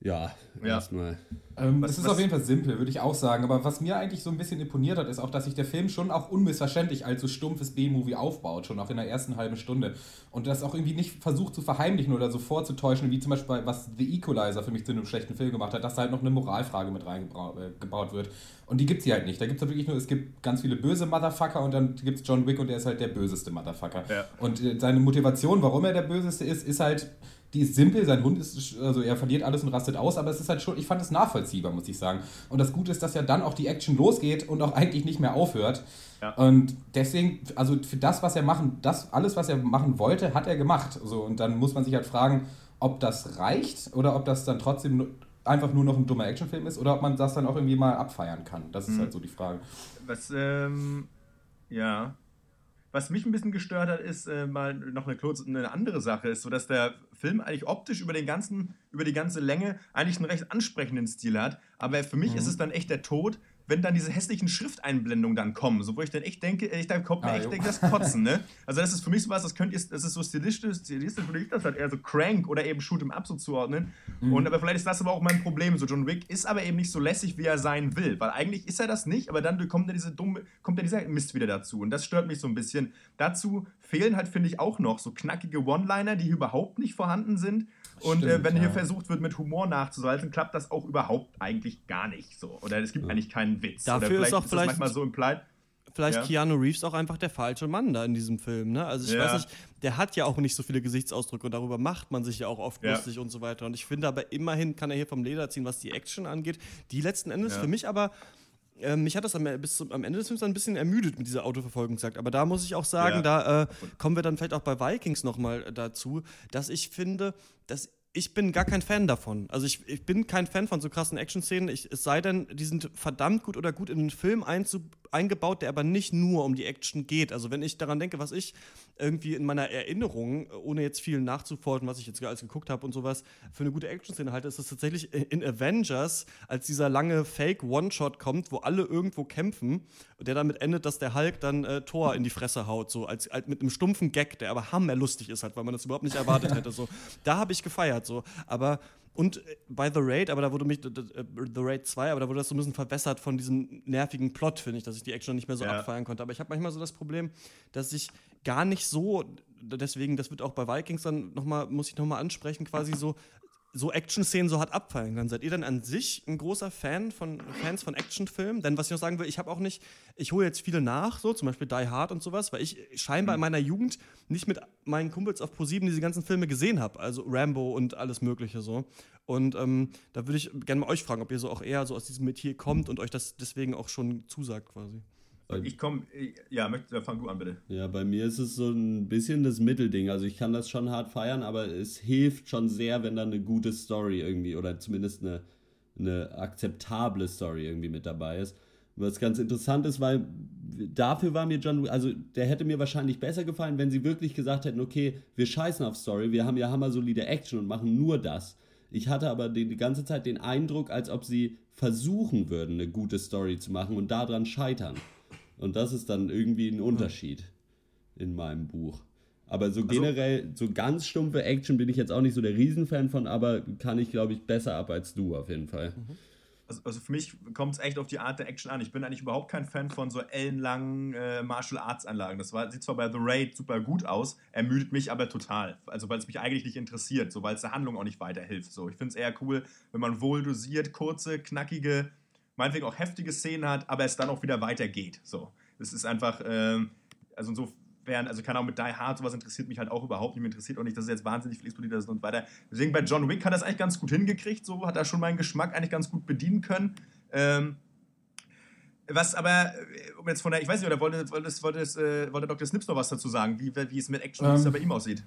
Ja, Ja. erstmal. Ähm, Was- es ist was- auf jeden Fall simpel, würde ich auch sagen. Aber was mir eigentlich so ein bisschen imponiert hat, ist auch, dass sich der Film schon auch unmissverständlich als so stumpfes B-Movie aufbaut, schon auch in der ersten halben Stunde. Und das auch irgendwie nicht versucht zu verheimlichen oder so vorzutäuschen, wie zum Beispiel bei, was The Equalizer für mich zu einem schlechten Film gemacht hat, dass da halt noch eine Moralfrage mit reingebaut wird. Und die gibt es hier halt nicht. Da gibt es halt wirklich nur, es gibt ganz viele böse Motherfucker und dann gibt es John Wick und der ist halt der böseste Motherfucker. Ja. Und äh, seine Motivation, warum er der Böseste ist, ist halt, die ist simpel. Sein Hund ist, also er verliert alles und rastet aus, aber es ist halt schon, ich fand es nachvollziehbar, muss ich sagen. Und das Gute ist, dass ja dann auch die Action losgeht und auch eigentlich nicht mehr aufhört. Ja. Und deswegen, also für das, was er machen, das, alles, was er machen wollte, hat er gemacht. So, und dann muss man sich halt fragen, ob das reicht oder ob das dann trotzdem einfach nur noch ein dummer Actionfilm ist oder ob man das dann auch irgendwie mal abfeiern kann. Das ist halt so die Frage. Was, ähm, ja. Was mich ein bisschen gestört hat, ist äh, mal noch eine, kurz, eine andere Sache, ist so, dass der Film eigentlich optisch über, den ganzen, über die ganze Länge eigentlich einen recht ansprechenden Stil hat. Aber für mich ist es dann echt der Tod, wenn dann diese hässlichen Schrifteinblendungen dann kommen, so wo ich dann echt denke, ich da kommt mir Ah, echt denke, das Kotzen, ne? Also das ist für mich sowas, das könnt ihr, das ist so stilistisch, stilistisch würde ich das halt eher so Crank oder eben Shoot 'em Up so zuordnen. Mhm. Und aber vielleicht ist das aber auch mein Problem. So John Wick ist aber eben nicht so lässig, wie er sein will, weil eigentlich ist er das nicht, aber dann kommt ja diese dumme, kommt ja dieser Mist wieder dazu und das stört mich so ein bisschen. Dazu fehlen halt finde ich auch noch so knackige One-Liner, die überhaupt nicht vorhanden sind. Und äh, Stimmt, wenn hier ja. versucht wird, mit Humor nachzusalzen, klappt das auch überhaupt eigentlich gar nicht so. Oder es gibt eigentlich keinen Witz. Dafür ist auch das vielleicht- manchmal so implied. Vielleicht Ja. Keanu Reeves auch einfach der falsche Mann da in diesem Film. Ne? Also ich Ja. weiß nicht, der hat ja auch nicht so viele Gesichtsausdrücke und darüber macht man sich ja auch oft Ja. lustig und so weiter. Und ich finde aber immerhin kann er hier vom Leder ziehen, was die Action angeht. Die letzten Endes für mich aber ähm, mich hat das am, bis zum, am Ende des Films ein bisschen ermüdet mit dieser Autoverfolgungsjagd. Aber da muss ich auch sagen, Ja. da äh, kommen wir dann vielleicht auch bei Vikings nochmal dazu, dass ich finde, dass ich bin gar kein Fan davon. Also ich, ich bin kein Fan von so krassen Action-Szenen. Es sei denn, die sind verdammt gut oder gut in den Film einzu, eingebaut, der aber nicht nur um die Action geht. Also wenn ich daran denke, was ich irgendwie in meiner Erinnerung, ohne jetzt viel nachzuforschen, was ich jetzt alles geguckt habe und sowas, für eine gute Action-Szene halte, ist es tatsächlich in Avengers, als dieser lange Fake-One-Shot kommt, wo alle irgendwo kämpfen der damit endet, dass der Hulk dann äh, Thor in die Fresse haut, so als, als mit einem stumpfen Gag, der aber hammerlustig ist halt, weil man das überhaupt nicht erwartet hätte. So. Da habe ich gefeiert, so. Aber und äh, bei The Raid, aber da wurde mich, äh, The Raid 2, aber da wurde das so ein bisschen verwässert von diesem nervigen Plot, finde ich, dass ich die Action nicht mehr so Ja. abfeiern konnte. Aber ich habe manchmal so das Problem, dass ich gar nicht so, deswegen, das wird auch bei Vikings dann nochmal, muss ich nochmal ansprechen, quasi so, so Action-Szenen so hart abfallen kann. Seid ihr denn an sich ein großer Fan von Fans von Actionfilmen? Denn was ich noch sagen will, ich habe auch nicht, ich hole jetzt viele nach, so zum Beispiel Die Hard und sowas, weil ich scheinbar in meiner Jugend nicht mit meinen Kumpels auf ProSieben diese ganzen Filme gesehen habe, also Rambo und alles Mögliche so. Und ähm, da würde ich gerne mal euch fragen, ob ihr so auch eher so aus diesem Metier kommt und euch das deswegen auch schon zusagt quasi. Ich komme, ja, möchte, fang du an bitte. Ja, bei mir ist es so ein bisschen das Mittelding. Also ich kann das schon hart feiern, aber es hilft schon sehr, wenn da eine gute Story irgendwie oder zumindest eine, eine akzeptable Story irgendwie mit dabei ist. Was ganz interessant ist, weil dafür war mir John, also der hätte mir wahrscheinlich besser gefallen, wenn sie wirklich gesagt hätten, okay, wir scheißen auf Story, wir haben ja hammersolide Action und machen nur das. Ich hatte aber die, die ganze Zeit den Eindruck, als ob sie versuchen würden, eine gute Story zu machen und daran scheitern. Und das ist dann irgendwie ein Unterschied in meinem Buch. Aber so generell, so ganz stumpfe Action bin ich jetzt auch nicht so der Riesenfan von, aber kann ich, glaube ich, besser ab als du auf jeden Fall. Also, also für mich kommt es echt auf die Art der Action an. Ich bin eigentlich überhaupt kein Fan von so ellenlangen äh, Martial Arts Anlagen. Das war, sieht zwar bei The Raid super gut aus, ermüdet mich aber total. Also weil es mich eigentlich nicht interessiert, so weil es der Handlung auch nicht weiterhilft. So, ich finde es eher cool, wenn man wohl dosiert, kurze, knackige, meinetwegen auch heftige Szenen hat, aber es dann auch wieder weitergeht. So, es ist einfach, ähm, also insofern, also keine Ahnung, mit Die Hard, sowas interessiert mich halt auch überhaupt nicht. Mir interessiert auch nicht, dass es jetzt wahnsinnig viel explodiert ist und weiter. Deswegen bei John Wick hat er es eigentlich ganz gut hingekriegt, so hat er schon meinen Geschmack eigentlich ganz gut bedienen können. Ähm, was aber, äh, um jetzt von der, ich weiß nicht, oder wollte, wollte, wollte, äh, wollte Dr. Snips noch was dazu sagen, wie, wie es mit Action ähm, bei ihm aussieht?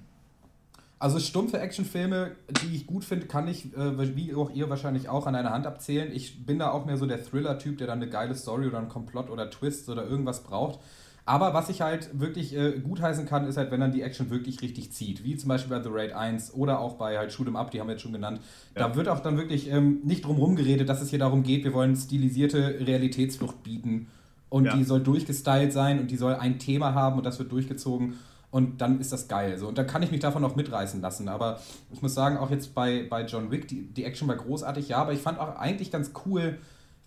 Also stumpfe Actionfilme, die ich gut finde, kann ich, äh, wie auch ihr wahrscheinlich auch, an einer Hand abzählen. Ich bin da auch mehr so der Thriller-Typ, der dann eine geile Story oder einen Komplott oder Twist oder irgendwas braucht. Aber was ich halt wirklich äh, gutheißen kann, ist halt, wenn dann die Action wirklich richtig zieht. Wie zum Beispiel bei The Raid 1 oder auch bei halt Shoot 'em Up, die haben wir jetzt schon genannt. Ja. Da wird auch dann wirklich ähm, nicht drum herum geredet, dass es hier darum geht, wir wollen stilisierte Realitätsflucht bieten. Und Ja. die soll durchgestylt sein und die soll ein Thema haben und das wird durchgezogen. Und dann ist das geil. So. Und da kann ich mich davon auch mitreißen lassen. Aber ich muss sagen, auch jetzt bei, bei John Wick, die, die Action war großartig, ja, aber ich fand auch eigentlich ganz cool,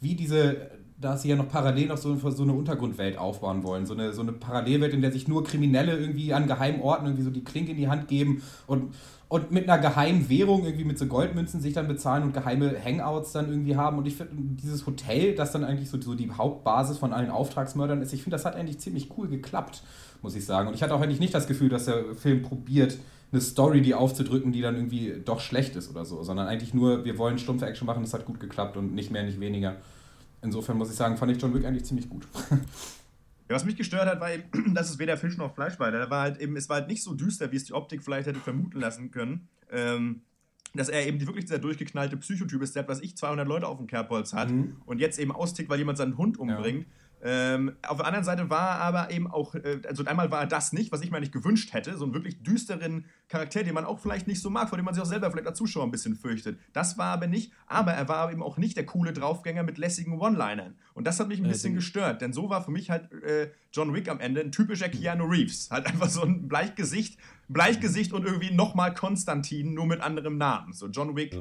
wie diese, da sie ja noch parallel noch so, so eine Untergrundwelt aufbauen wollen. So eine, so eine Parallelwelt, in der sich nur Kriminelle irgendwie an geheimen Orten irgendwie so die Klinke in die Hand geben und, und mit einer geheimen Währung irgendwie mit so Goldmünzen sich dann bezahlen und geheime Hangouts dann irgendwie haben. Und ich finde, dieses Hotel, das dann eigentlich so, so die Hauptbasis von allen Auftragsmördern ist, ich finde, das hat eigentlich ziemlich cool geklappt, muss ich sagen. Und ich hatte auch eigentlich nicht das Gefühl, dass der Film probiert, eine Story, die aufzudrücken, die dann irgendwie doch schlecht ist oder so, sondern eigentlich nur, wir wollen stumpfe Action machen, das hat gut geklappt und nicht mehr, nicht weniger. Insofern muss ich sagen, fand ich John Wick eigentlich ziemlich gut. Ja, was mich gestört hat, war eben, dass es weder Fisch noch Fleisch war. Da war halt eben, es war halt nicht so düster, wie es die Optik vielleicht hätte vermuten lassen können. Ähm, dass er eben die, wirklich dieser durchgeknallte Psychotyp ist, der, hat, was ich, 200 Leute auf dem Kerbholz hat Mhm. und jetzt eben austickt, weil jemand seinen Hund umbringt. Ähm, auf der anderen Seite war er aber eben auch, äh, also einmal war er das nicht, was ich mir nicht gewünscht hätte, so einen wirklich düsteren Charakter, den man auch vielleicht nicht so mag, vor dem man sich auch selber vielleicht als Zuschauer ein bisschen fürchtet. Das war aber nicht, aber er war eben auch nicht der coole Draufgänger mit lässigen One-Linern. Und das hat mich ein bisschen gestört, denn so war für mich halt äh, John Wick am Ende ein typischer Keanu Reeves. Halt einfach so ein Bleichgesicht, Bleichgesicht und irgendwie nochmal Konstantin, nur mit anderem Namen. So John Wick.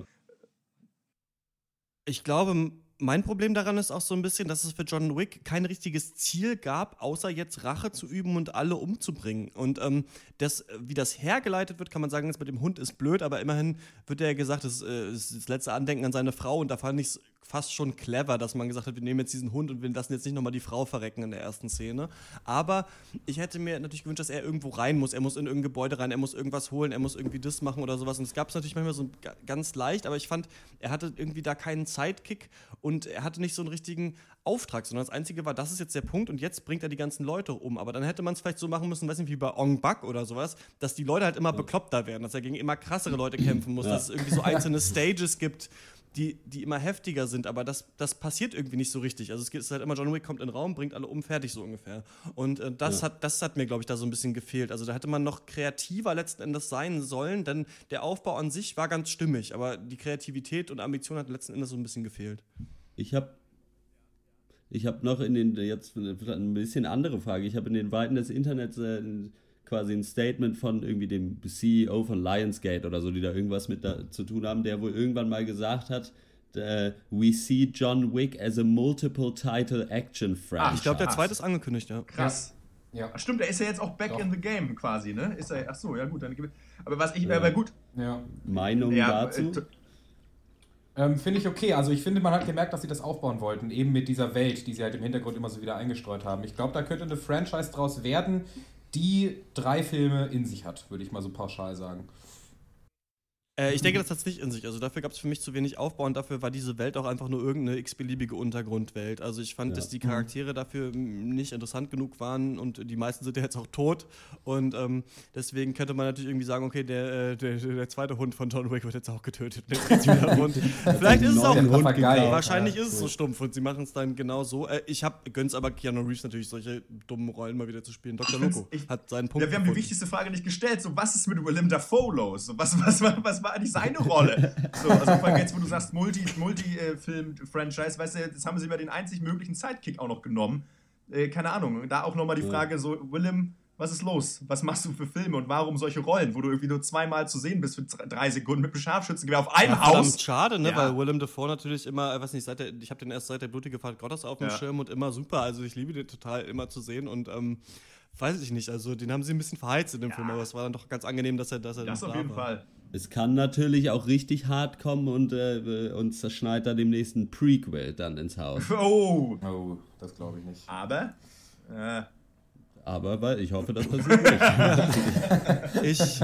Ich glaube, mein Problem daran ist auch so ein bisschen, dass es für John Wick kein richtiges Ziel gab, außer jetzt Rache zu üben und alle umzubringen. Und ähm, das, wie das hergeleitet wird, kann man sagen, das mit dem Hund ist blöd, aber immerhin wird ja gesagt, das äh, ist das letzte Andenken an seine Frau und da fand ich es fast schon clever, dass man gesagt hat, wir nehmen jetzt diesen Hund und wir lassen jetzt nicht nochmal die Frau verrecken in der ersten Szene. Aber ich hätte mir natürlich gewünscht, dass er irgendwo rein muss. Er muss in irgendein Gebäude rein, er muss irgendwas holen, er muss irgendwie das machen oder sowas. Und es gab es natürlich manchmal so ganz leicht, aber ich fand, er hatte irgendwie da keinen Sidekick und er hatte nicht so einen richtigen Auftrag, sondern das Einzige war, das ist jetzt der Punkt und jetzt bringt er die ganzen Leute um. Aber dann hätte man es vielleicht so machen müssen, weiß nicht, wie bei Ong Bak oder sowas, dass die Leute halt immer bekloppter werden, dass er gegen immer krassere Leute kämpfen muss, Ja. dass es irgendwie so einzelne Stages gibt, die, die immer heftiger sind, aber das, das passiert irgendwie nicht so richtig. Also es ist halt immer, John Wick kommt in den Raum, bringt alle um, fertig so ungefähr. Und äh, das, Ja. hat, das hat mir, glaube ich, da so ein bisschen gefehlt. Also da hätte man noch kreativer letzten Endes sein sollen, denn der Aufbau an sich war ganz stimmig, aber die Kreativität und Ambition hat letzten Endes so ein bisschen gefehlt. Ich habe ich hab noch in den, jetzt ein bisschen andere Frage, ich habe in den Weiten des Internets äh, quasi ein Statement von irgendwie dem CEO von Lionsgate oder so, die da irgendwas mit da zu tun haben, der wohl irgendwann mal gesagt hat, äh, we see John Wick as a multiple title action franchise. Ich glaube, der zweite ist angekündigt, ja. Krass. Ja. Ach, Stimmt, er ist ja jetzt auch back Doch. in the game quasi, ne? Ist er, ach so, ja gut, dann Aber was ich, Ja. aber gut, Ja. Meinung ja, dazu? äh, Ähm, finde ich okay. Also ich finde, man hat gemerkt, dass sie das aufbauen wollten, eben mit dieser Welt, die sie halt im Hintergrund immer so wieder eingestreut haben. Ich glaube, da könnte eine Franchise draus werden, die drei Filme in sich hat, würde ich mal so pauschal sagen. Äh, ich denke, das hat es nicht in sich. Also dafür gab es für mich zu wenig Aufbau und dafür war diese Welt auch einfach nur irgendeine x-beliebige Untergrundwelt. Also ich fand, Ja. dass die Charaktere dafür m, nicht interessant genug waren und die meisten sind ja jetzt auch tot. Und ähm, deswegen könnte man natürlich irgendwie sagen, okay, der, äh, der, der zweite Hund von John Wick wird jetzt auch getötet. Jetzt. Vielleicht ist es auch neuen Hund. Wahrscheinlich Ja, ist es so stumpf und sie machen es dann genau so. Äh, ich hab, gönn's aber Keanu Reeves natürlich, solche dummen Rollen mal wieder zu spielen. Dr. Loco ich- hat seinen Punkt ja, wir haben die gefunden. wichtigste Frage nicht gestellt. So, was ist mit Willem Dafoe los? So, was, was, was, was war eigentlich seine Rolle? So, also vor allem jetzt, wo du sagst Multi- Multi-Film-Franchise, weißt du, jetzt haben sie über den einzig möglichen Sidekick auch noch genommen. Äh, keine Ahnung. Da auch nochmal die Frage: so, Willem, was ist los? Was machst du für Filme und warum solche Rollen, wo du irgendwie nur zweimal zu sehen bist für drei Sekunden mit einem Scharfschützengewehr auf einem Ja, Haus? schade, ne? Ja. Weil Willem Dafoe natürlich immer, äh, weiß nicht, seit der, ich habe den erst seit der blutige Fahrt Gottes auf dem Ja. Schirm und immer super. Also ich liebe den total immer zu sehen und ähm, weiß ich nicht. Also den haben sie ein bisschen verheizt in dem. Film, aber es war dann doch ganz angenehm, dass er, dass er Das auf jeden war. Fall. Es kann natürlich auch richtig hart kommen und äh, uns zerschneit da demnächst ein Prequel dann ins Haus. Oh, Oh, das glaube ich nicht. aber. Äh, Aber weil ich hoffe, das passiert nicht. Ich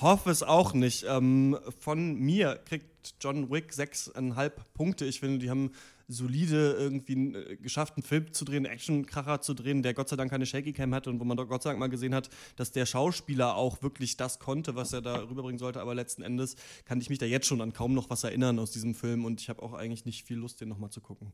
hoffe es auch nicht. Ähm, von mir kriegt John Wick 6,5 Punkte. Ich finde, die haben solide irgendwie äh, geschafft, einen Film zu drehen, einen Actionkracher zu drehen, der Gott sei Dank keine Shaky Cam hatte und wo man doch Gott sei Dank mal gesehen hat, dass der Schauspieler auch wirklich das konnte, was er da rüberbringen sollte. Aber letzten Endes kann ich mich da jetzt schon an kaum noch was erinnern aus diesem Film und ich habe auch eigentlich nicht viel Lust, den nochmal zu gucken.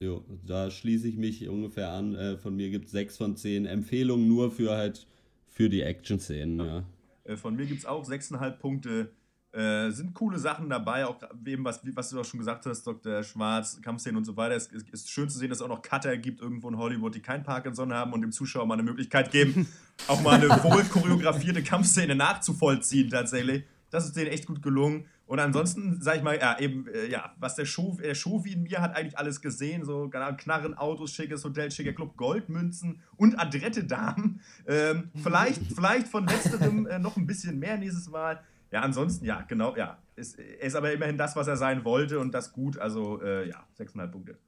Jo, da schließe ich mich ungefähr an. Äh, von mir gibt es 6 von 10 Empfehlungen nur für halt für die Action-Szenen, ja. Äh, Von mir gibt es auch 6,5 Punkte. Äh, sind coole Sachen dabei, auch eben, was, was du auch schon gesagt hast, Dr. Schwarz, Kampfszenen und so weiter. Es ist, ist schön zu sehen, dass es auch noch Cutter gibt irgendwo in Hollywood, die kein Parkinson haben und dem Zuschauer mal eine Möglichkeit geben, auch mal eine wohl choreografierte Kampfszene nachzuvollziehen tatsächlich. Das ist denen echt gut gelungen. Und ansonsten, sag ich mal, ja, eben, äh, ja, was der Show, der Shovi in mir hat eigentlich alles gesehen, so Knarren, Autos, schickes Hotel, schicker Club, Goldmünzen und adrette Damen. Ähm, vielleicht, vielleicht von letzterem äh, noch ein bisschen mehr nächstes Mal. Ja, ansonsten, ja, genau, ja. Ist, er ist aber immerhin das, was er sein wollte und das gut. Also, äh, ja, 6,5 Punkte.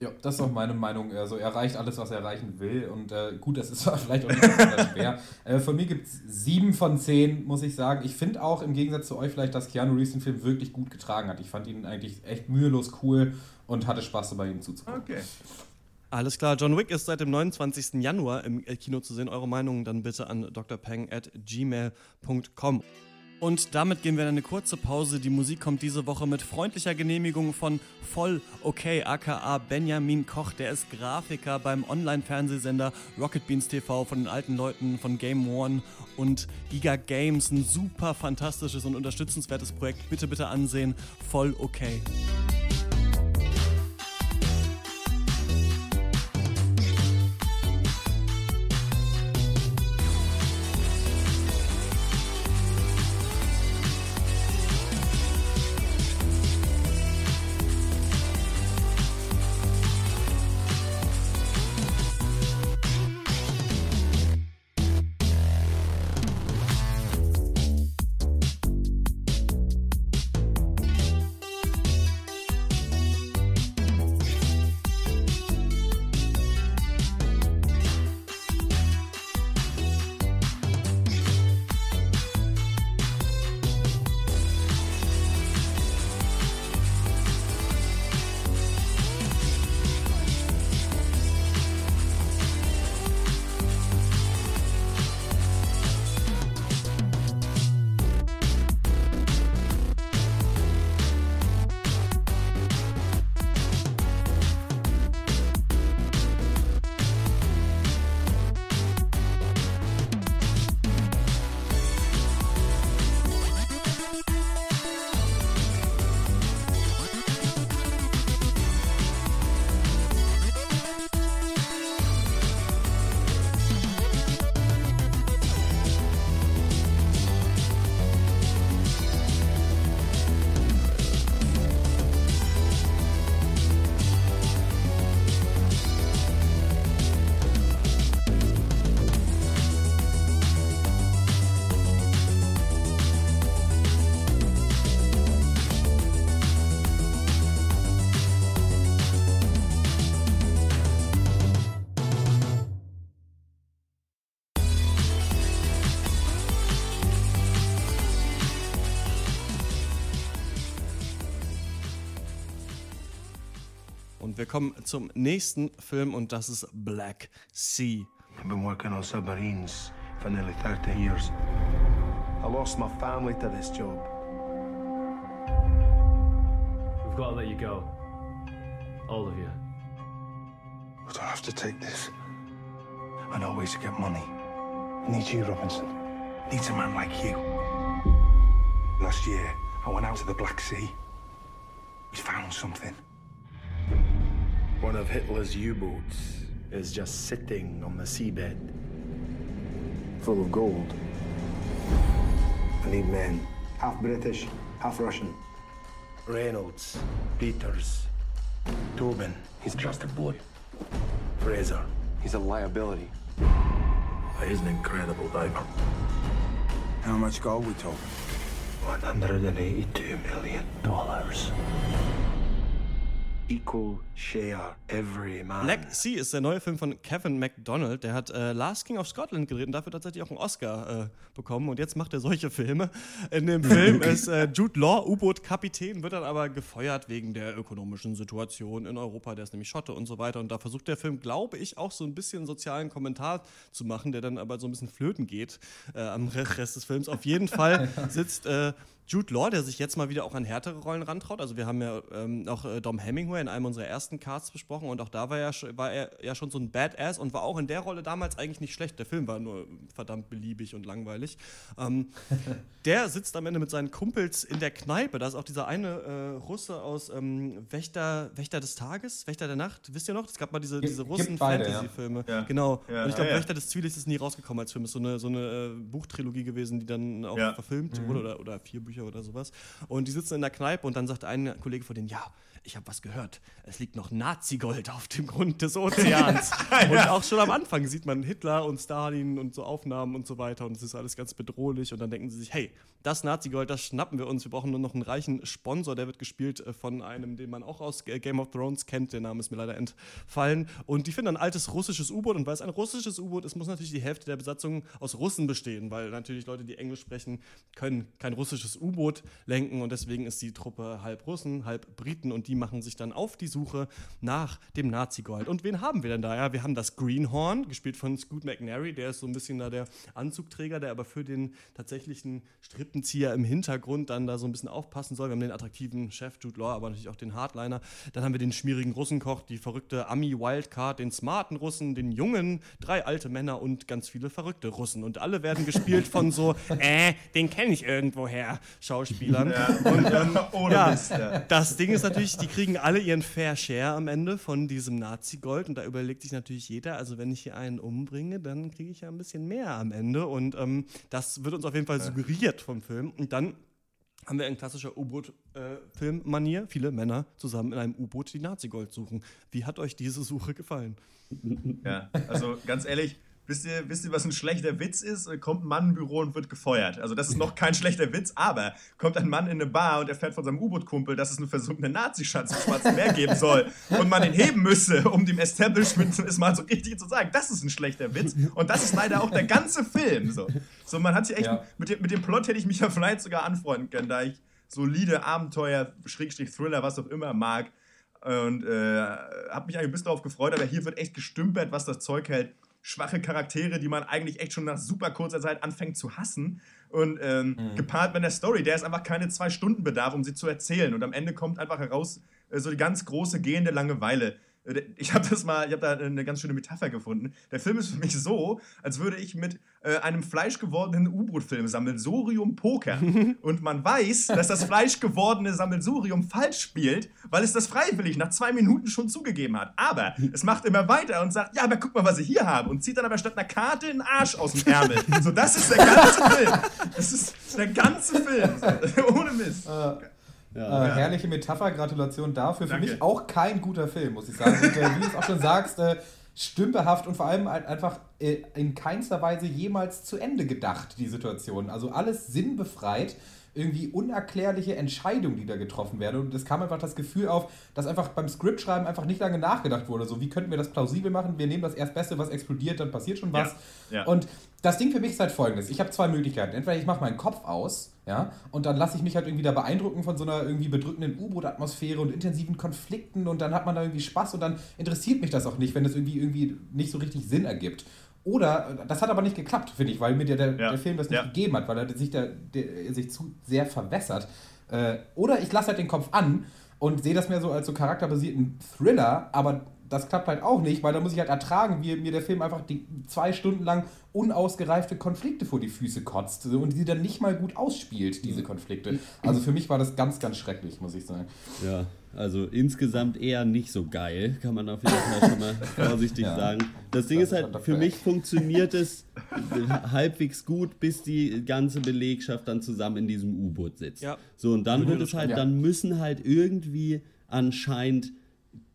Ja, das ist auch meine Meinung. Also er erreicht alles, was er erreichen will. Und äh, gut, das ist vielleicht auch nicht besonders schwer. Äh, von mir gibt es sieben von zehn, muss ich sagen. Ich finde auch im Gegensatz zu euch vielleicht, dass Keanu Reeves den Film wirklich gut getragen hat. Ich fand ihn eigentlich echt mühelos cool und hatte Spaß dabei, ihm zuzugucken. Okay. Alles klar, John Wick ist seit dem 29. Januar im äh, Kino zu sehen. Eure Meinung dann bitte an drpeng at gmail.com. Und damit gehen wir in eine kurze Pause. Die Musik kommt diese Woche mit freundlicher Genehmigung von Voll Okay, aka Benjamin Koch. Der ist Grafiker beim Online-Fernsehsender Rocket Beans TV von den alten Leuten von Game One und Giga Games. Ein super fantastisches und unterstützenswertes Projekt. Bitte, bitte ansehen. Voll Okay. Wir kommen zum nächsten Film und das ist Black Sea. I've been working on submarines for nearly 30 years. I lost my family to this job. We've got to let you go. All of you. I don't have to take this. I know ways to get money. I need you, Robinson. Needs a man like you. Last year, I went out to the Black Sea. We found something. One of Hitler's U-boats is just sitting on the seabed. Full of gold. I need men. Half British, half Russian. Reynolds, Peters, Tobin, He's just a boy. Fraser. He's a liability. He's an incredible diver. How much gold we talking? 182 million dollars. Equal share every man. Black Sea ist der neue Film von Kevin MacDonald. Der hat äh, Last King of Scotland gedreht und dafür tatsächlich auch einen Oscar äh, bekommen. Und jetzt macht er solche Filme. In dem Film ist äh, Jude Law U-Boot-Kapitän, wird dann aber gefeuert wegen der ökonomischen Situation in Europa. Der ist nämlich Schotte und so weiter. Und da versucht der Film, glaube ich, auch so ein bisschen sozialen Kommentar zu machen, der dann aber so ein bisschen flöten geht äh, am Rest des Films. Auf jeden Fall sitzt äh, Jude Law, der sich jetzt mal wieder auch an härtere Rollen rantraut. Also wir haben ja ähm, auch äh, Dom Hemingway in einem unserer ersten Casts besprochen und auch da war, ja, war er ja schon so ein Badass und war auch in der Rolle damals eigentlich nicht schlecht. Der Film war nur verdammt beliebig und langweilig. Ähm, der sitzt am Ende mit seinen Kumpels in der Kneipe. Da ist auch dieser eine äh, Russe aus ähm, Wächter, Wächter des Tages, Wächter der Nacht. Wisst ihr noch? Es gab mal diese, diese beide, ja. Russen-Fantasy-Filme. Ja. Genau. Ja, und ich glaube. Wächter des Zwielichts ist nie rausgekommen als Film. Ist so eine, so eine äh, Buchtrilogie gewesen, die dann auch verfilmt wurde oder, oder vier Bücher oder sowas. Und die sitzen in der Kneipe und dann sagt ein Kollege von denen, ja, ich habe was gehört. Es liegt noch Nazi-Gold auf dem Grund des Ozeans. Und auch schon am Anfang sieht man Hitler und Stalin und so Aufnahmen und so weiter und es ist alles ganz bedrohlich und dann denken sie sich, hey, das Nazi-Gold, das schnappen wir uns. Wir brauchen nur noch einen reichen Sponsor, der wird gespielt äh, von einem, den man auch aus G- Game of Thrones kennt. Der Name ist mir leider entfallen. Und die finden ein altes russisches U-Boot und weil es ein russisches U-Boot ist, muss natürlich die Hälfte der Besatzung aus Russen bestehen, weil natürlich Leute, die Englisch sprechen, können kein russisches U-Boot lenken und deswegen ist die Truppe halb Russen, halb Briten und die machen sich dann auf die Suche nach dem Nazi-Gold. Und wen haben wir denn da? Ja, wir haben das Greenhorn, gespielt von Scoot McNary, der ist so ein bisschen da der Anzugträger, der aber für den tatsächlichen Strippenzieher im Hintergrund dann da so ein bisschen aufpassen soll. Wir haben den attraktiven Chef Jude Law, aber natürlich auch den Hardliner. Dann haben wir den schmierigen Russenkoch, die verrückte Ami-Wildcard, den smarten Russen, den jungen, drei alte Männer und ganz viele verrückte Russen. Und alle werden gespielt von so, äh, den kenne ich irgendwoher, Schauspielern. Ja. Und ähm, ja, das Ding ist natürlich, die kriegen alle ihren Fair Share am Ende von diesem Nazi-Gold. Und da überlegt sich natürlich jeder, also wenn ich hier einen umbringe, dann kriege ich ja ein bisschen mehr am Ende. Und ähm, das wird uns auf jeden Fall suggeriert vom Film. Und dann haben wir in klassischer U-Boot-Film-Manier viele Männer zusammen in einem U-Boot die Nazi-Gold suchen. Wie hat euch diese Suche gefallen? Ja, also ganz ehrlich, Wisst ihr, wisst ihr, was ein schlechter Witz ist? Kommt ein Mann im Büro und wird gefeuert. Also, das ist noch kein schlechter Witz, aber kommt ein Mann in eine Bar und erfährt von seinem U-Boot-Kumpel, dass es einen versunkenen Nazi-Schatz im Schwarzen Meer geben soll und man ihn heben müsse, um dem Establishment es mal so richtig zu sagen. Das ist ein schlechter Witz und das ist leider auch der ganze Film. So, so man hat sich echt, ja. mit, dem, mit dem Plot hätte ich mich ja vielleicht sogar anfreunden können, da ich solide Abenteuer, Schrägstrich Thriller, was auch immer mag und äh, habe mich eigentlich ein bisschen darauf gefreut, aber hier wird echt gestümpert, was das Zeug hält schwache Charaktere, die man eigentlich echt schon nach super kurzer Zeit anfängt zu hassen. Und ähm, mhm. gepaart mit der Story, der ist einfach keine zwei Stunden bedarf, um sie zu erzählen. Und am Ende kommt einfach heraus äh, so die ganz große gehende Langeweile. Äh, ich habe das mal, ich habe da eine ganz schöne Metapher gefunden. Der Film ist für mich so, als würde ich mit äh, einem fleischgewordenen U-Boot-Film Sammelsurium Poker. Und man weiß, dass das fleischgewordene Sammelsurium falsch spielt, weil es das freiwillig nach zwei Minuten schon zugegeben hat. Aber es macht immer weiter und sagt, ja, aber guck mal, was ich hier habe. Und zieht dann aber statt einer Karte einen Arsch aus dem Ärmel. So, das ist der ganze Film. Das ist der ganze Film. Ohne Mist. Ja. Äh, herrliche Metapher, Gratulation dafür. Für mich auch kein guter Film, muss ich sagen. Und, äh, wie du es auch schon sagst, äh, stümperhaft und vor allem halt einfach äh, in keinster Weise jemals zu Ende gedacht, die Situation. Also alles sinnbefreit irgendwie unerklärliche Entscheidungen, die da getroffen werden. Und es kam einfach das Gefühl auf, dass einfach beim Skriptschreiben einfach nicht lange nachgedacht wurde. So, wie könnten wir das plausibel machen? Wir nehmen das Erstbeste, was explodiert, dann passiert schon was. Ja, ja. Und das Ding für mich ist halt folgendes: Ich habe zwei Möglichkeiten. Entweder ich mache meinen Kopf aus, ja, und dann lasse ich mich halt irgendwie da beeindrucken von so einer irgendwie bedrückenden U-Boot-Atmosphäre und intensiven Konflikten und dann hat man da irgendwie Spaß und dann interessiert mich das auch nicht, wenn das irgendwie, irgendwie nicht so richtig Sinn ergibt. Oder, das hat aber nicht geklappt, finde ich, weil mir der, der, ja. der Film das nicht ja. gegeben hat, weil er sich, der, der, sich zu sehr verwässert. Äh, oder ich lasse halt den Kopf an und sehe das mehr so als so charakterbasierten Thriller, aber das klappt halt auch nicht, weil da muss ich halt ertragen, wie mir der Film einfach die zwei Stunden lang unausgereifte Konflikte vor die Füße kotzt und die dann nicht mal gut ausspielt, diese Konflikte. Also für mich war das ganz, ganz schrecklich, muss ich sagen. Ja, also insgesamt eher nicht so geil, kann man auf jeden Fall schon mal vorsichtig ja. sagen. Das Ding das ist halt, für mich funktioniert es halbwegs gut, bis die ganze Belegschaft dann zusammen in diesem U-Boot sitzt. Ja. So, und dann wird es halt, ja. dann müssen halt irgendwie anscheinend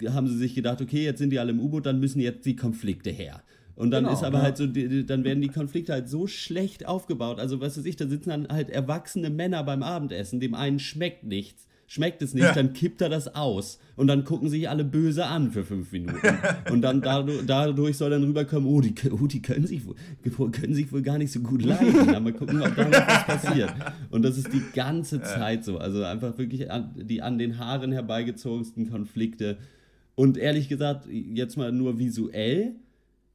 haben sie sich gedacht, okay, jetzt sind die alle im U-Boot, dann müssen jetzt die Konflikte her. Und dann genau, ist aber ja. halt so, dann werden die Konflikte halt so schlecht aufgebaut. Also, was weiß ich, da sitzen dann halt erwachsene Männer beim Abendessen, dem einen schmeckt nichts schmeckt es nicht, ja. dann kippt er das aus. Und dann gucken sich alle böse an für fünf Minuten. und dann dadurch, dadurch soll dann rüberkommen, oh, die, oh, die können, sich, können sich wohl gar nicht so gut leiden. Mal gucken, ob da noch was passiert. Und das ist die ganze Zeit so. Also einfach wirklich an, die an den Haaren herbeigezogensten Konflikte. Und ehrlich gesagt, jetzt mal nur visuell.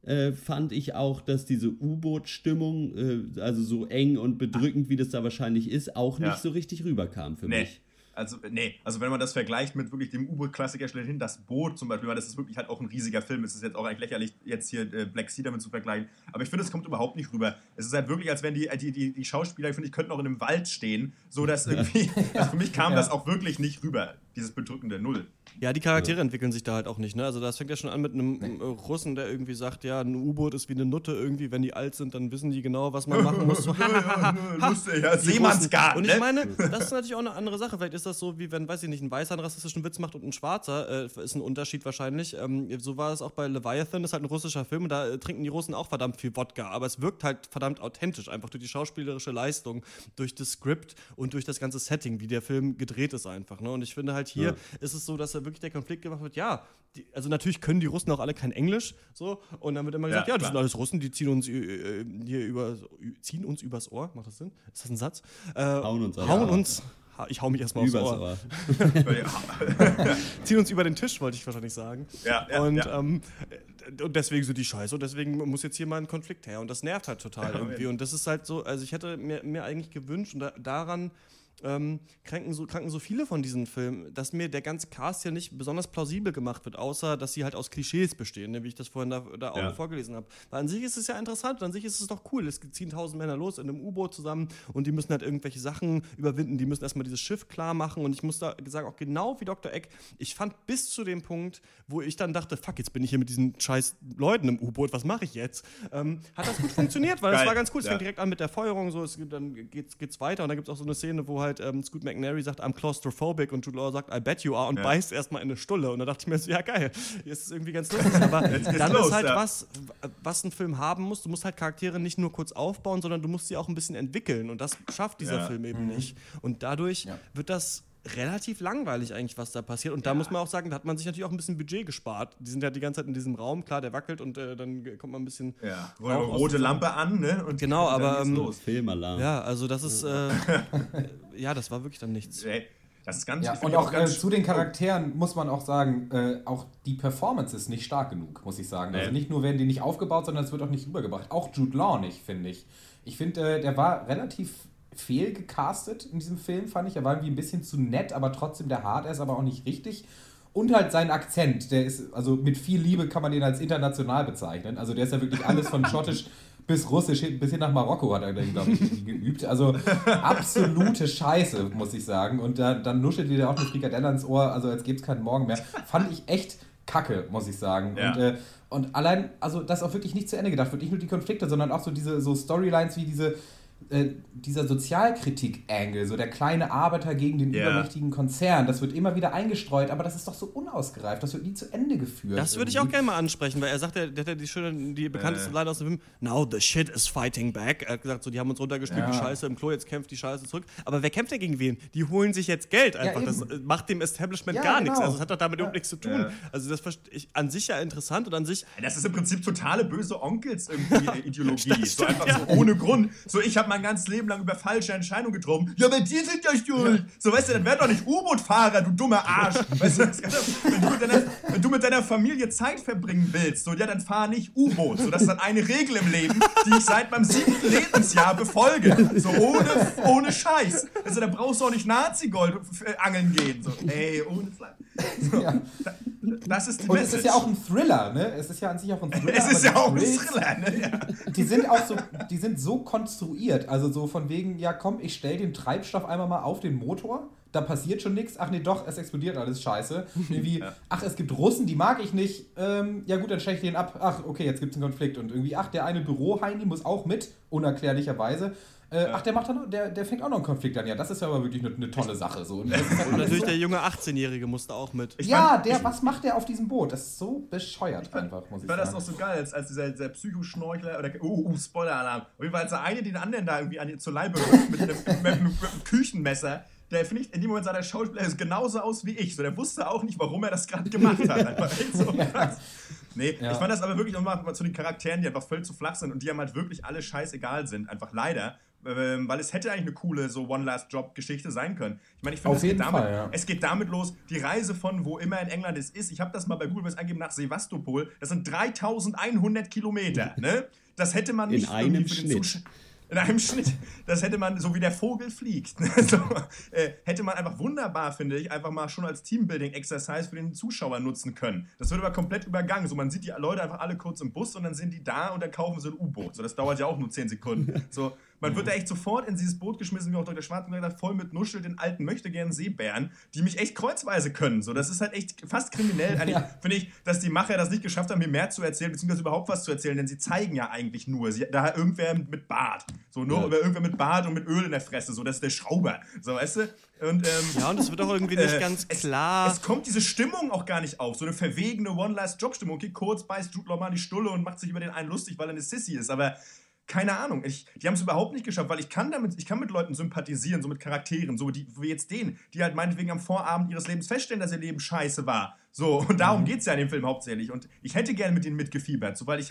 Äh, fand ich auch, dass diese U-Boot-Stimmung, äh, also so eng und bedrückend, wie das da wahrscheinlich ist, auch nicht ja. so richtig rüberkam für nee. mich also nee, also wenn man das vergleicht mit wirklich dem U-Boot-Klassiker schlechthin, das Boot zum Beispiel, weil das ist wirklich halt auch ein riesiger Film. Es ist jetzt auch eigentlich lächerlich, jetzt hier äh, Black Sea damit zu vergleichen. Aber ich finde, es kommt überhaupt nicht rüber. Es ist halt wirklich, als wenn die, die, die, die Schauspieler, finde ich, könnten auch in einem Wald stehen, so dass irgendwie, also für mich kam ja. das auch wirklich nicht rüber, dieses bedrückende Null. Ja, die Charaktere ja. entwickeln sich da halt auch nicht. Ne? Also das fängt ja schon an mit einem nee. Russen, der irgendwie sagt, ja, ein U-Boot ist wie eine Nutte irgendwie. Wenn die alt sind, dann wissen die genau, was man machen muss. So, Lustig, ja, Seemannsgarten. Und ich ne? meine, das ist natürlich auch eine andere Sache. Vielleicht ist das so, wie wenn, weiß ich nicht, ein Weißer einen rassistischen Witz macht und ein Schwarzer. Äh, ist ein Unterschied wahrscheinlich. Ähm, so war es auch bei Leviathan. Das ist halt ein russischer Film und da äh, trinken die Russen auch verdammt viel Wodka. Aber es wirkt halt verdammt authentisch. Einfach durch die schauspielerische Leistung, durch das Skript und durch das ganze Setting, wie der Film gedreht ist einfach. Ne? Und ich finde halt hier ja. ist es so, dass er wirklich der Konflikt gemacht wird, ja, die, also natürlich können die Russen auch alle kein Englisch, so, und dann wird immer gesagt, ja, ja die sind alles Russen, die ziehen uns äh, hier über, ziehen uns übers Ohr, macht das Sinn? Ist das ein Satz? Äh, hauen uns, hauen uns ich hau mich erstmal aufs Ohr. Ohr. Ziehen uns über den Tisch, wollte ich wahrscheinlich sagen. Ja, ja, und, ja. Ähm, und deswegen sind die scheiße und deswegen muss jetzt hier mal ein Konflikt her. Und das nervt halt total irgendwie. Und das ist halt so, also ich hätte mir, mir eigentlich gewünscht und da, daran ähm, kranken, so, kranken so viele von diesen Filmen, dass mir der ganze Cast ja nicht besonders plausibel gemacht wird, außer dass sie halt aus Klischees bestehen, ne, wie ich das vorhin da, da auch Ja. vorgelesen habe. Weil an sich ist es ja interessant an sich ist es doch cool. Es ziehen tausend Männer los in einem U-Boot zusammen und die müssen halt irgendwelche Sachen überwinden, die müssen erstmal dieses Schiff klar machen und ich muss da sagen, auch genau wie Dr. Eck, ich fand bis zu dem Punkt, wo ich dann dachte, fuck, jetzt bin ich hier mit diesen scheiß Leuten im U-Boot, was mache ich jetzt? Ähm, hat das gut funktioniert, weil es war ganz cool. Es ja. fängt direkt an mit der Feuerung, so, es, dann geht's, geht's weiter und dann gibt es auch so eine Szene, wo halt ähm, Scoot McNairy sagt, I'm claustrophobic und Jude Law sagt, I bet you are und Ja. beißt erstmal in eine Stulle. Und da dachte ich mir so, ja geil, jetzt ist es irgendwie ganz lustig, aber dann los, ist halt ja. was, was ein Film haben muss, du musst halt Charaktere nicht nur kurz aufbauen, sondern du musst sie auch ein bisschen entwickeln. Und das schafft dieser Ja. Film eben nicht. Und dadurch wird das relativ langweilig eigentlich, was da passiert. Und da muss man auch sagen, da hat man sich natürlich auch ein bisschen Budget gespart. Die sind ja die ganze Zeit in diesem Raum, klar, der wackelt und äh, dann kommt man ein bisschen. Ja, rote Lampe an, ne? Und Genau, dann aber, geht's ähm, los. Filmalarm. Ja, also das ist. Äh, ja, das war wirklich dann nichts. Das ist ganz Ja, und auch äh, ganz- zu den Charakteren muss man auch sagen, äh, auch die Performance ist nicht stark genug, muss ich sagen. Also Nee. nicht nur werden die nicht aufgebaut, sondern es wird auch nicht rübergebracht. Auch Jude Law nicht, finde ich. Ich finde, äh, der war relativ fehlgecastet in diesem Film, fand ich. Er war irgendwie ein bisschen zu nett, aber trotzdem der hart, er ist aber auch nicht richtig. Und halt sein Akzent, der ist, also mit viel Liebe kann man den als international bezeichnen. Also der ist ja wirklich alles von schottisch bis russisch, bis hin nach Marokko hat er, glaube ich, geübt. Also absolute Scheiße, muss ich sagen. Und da, dann nuschelt dir auch eine Frikadelle ans Ohr, also als gäbe es keinen Morgen mehr. Fand ich echt kacke, muss ich sagen. Ja. Und, äh, und allein, also dass auch wirklich nicht zu Ende gedacht wird, nicht nur die Konflikte, sondern auch so diese so Storylines wie diese äh, dieser Sozialkritik-Angle, so der kleine Arbeiter gegen den Ja. übermächtigen Konzern, das wird immer wieder eingestreut, aber das ist doch so unausgereift, das wird nie zu Ende geführt. Das würde ich auch irgendwie. gerne mal ansprechen, weil er sagt, der, der hat ja die, schöne, die bekannteste Äh. Line aus dem Film, Now the shit is fighting back. Er hat gesagt, so, die haben uns runtergespielt, Ja. die Scheiße im Klo, jetzt kämpft die Scheiße zurück. Aber wer kämpft denn gegen wen? Die holen sich jetzt Geld einfach. das eben. äh, macht dem Establishment Ja, gar nichts. genau. Also es hat doch damit überhaupt nichts zu tun. Ja. Also das ich, an sich ja interessant und an sich Das ist im Prinzip totale böse Onkels irgendwie Ideologie. Das so einfach so ohne Grund. So, ich habe mein ganzes Leben lang über falsche Entscheidungen getroffen. Ja, aber die sind ja schuld. So, weißt du, dann werd doch nicht U-Boot-Fahrer, du dummer Arsch. Weißt du, wenn, du mit deiner, wenn du mit deiner Familie Zeit verbringen willst, so, ja, dann fahr nicht U-Boot. So, das ist dann eine Regel im Leben, die ich seit meinem siebten Lebensjahr befolge. So, ohne, ohne Scheiß. Also, da brauchst du auch nicht Nazi-Gold äh, angeln gehen. So, ey, ohne Fleisch. So, Ja. Das ist die Und es ist ja auch ein Thriller, ne? Es ist ja an sich auch ein Thriller. es ist ja auch ein Thriller, ne? Ja. die sind auch so, die sind so konstruiert. Also so von wegen, ja komm, ich stell den Treibstoff einmal mal auf den Motor, da passiert schon nichts. Ach nee, doch, es explodiert alles scheiße. Irgendwie, ach, es gibt Russen, die mag ich nicht. Ähm, ja gut, dann stell ich den ab. Ach, okay, jetzt gibt es einen Konflikt. Und irgendwie, ach, der eine Büroheini muss auch mit, unerklärlicherweise. Äh, Ach, der macht dann, noch- der, der fängt auch noch einen Konflikt an. Ja, das ist ja aber wirklich eine, eine tolle Sache. So. Und halt und natürlich so, der junge 18-Jährige musste auch mit. Ich ja, fand- der, ich- was macht der auf diesem Boot? Das ist so bescheuert einfach, muss ich Ich fand das auch so geil, als, als dieser, dieser Psychoschnorchler oder uh, uh Spoiler-Alarm. Auf jeden Fall, als der eine den anderen da irgendwie an, zur Leibe rückt mit einem, mit, einem, mit einem Küchenmesser, der finde ich, in dem Moment sah der Schauspieler ist genauso aus wie ich. So, der wusste auch nicht, warum er das gerade gemacht hat. Einfach echt so krass. Nee, Ja. ich fand das aber wirklich nochmal mal zu den Charakteren, die einfach völlig zu flach sind und die einem halt wirklich alle scheißegal sind. Einfach leider. Ähm, weil es hätte eigentlich eine coole so One-Last-Job-Geschichte sein können. Ich meine, ich finde, es, geht damit- Fall, ja. es geht damit los, die Reise von wo immer in England es ist. Ich habe das mal bei Google Maps eingegeben nach Sevastopol. Das sind 3100 Kilometer. Ne? Das hätte man In nicht einem für den Schnitt. In einem Schnitt. Das hätte man, so wie der Vogel fliegt, ne? so, äh, hätte man einfach wunderbar, finde ich, einfach mal schon als Teambuilding-Exercise für den Zuschauer nutzen können. Das wird aber komplett übergangen. So, man sieht die Leute einfach alle kurz im Bus und dann sind die da und dann kaufen sie ein U-Boot. So, das dauert ja auch nur 10 Sekunden. So, man wird da echt sofort in dieses Boot geschmissen, wie auch Dr. Schwarzenegger voll mit Nuschel, den alten möchte gern Seebären, die mich echt kreuzweise können. So, das ist halt echt fast kriminell. Eigentlich Ja. finde ich, dass die Macher das nicht geschafft haben, mir mehr zu erzählen, beziehungsweise überhaupt was zu erzählen, denn sie zeigen ja eigentlich nur, sie, da irgendwer mit Bart. So, nur Ja. über irgendwer mit Bart und mit Öl in der Fresse. So, das ist der Schrauber. So, weißt du? Und, ähm, Ja, und es wird auch irgendwie nicht äh, ganz es- klar. Es kommt diese Stimmung auch gar nicht auf. So eine verwegene One-Last-Job-Stimmung. Okay, kurz beißt Jude Law mal die Stulle und macht sich über den einen lustig, weil er eine Sissy ist. Aber keine Ahnung. Ich, die haben es überhaupt nicht geschafft, weil ich kann damit, ich kann mit Leuten sympathisieren, so mit Charakteren, so die, wie jetzt den, die halt meinetwegen am Vorabend ihres Lebens feststellen, dass ihr Leben scheiße war. So, und darum geht es ja in dem Film hauptsächlich. Und ich hätte gerne mit denen mitgefiebert, so, weil ich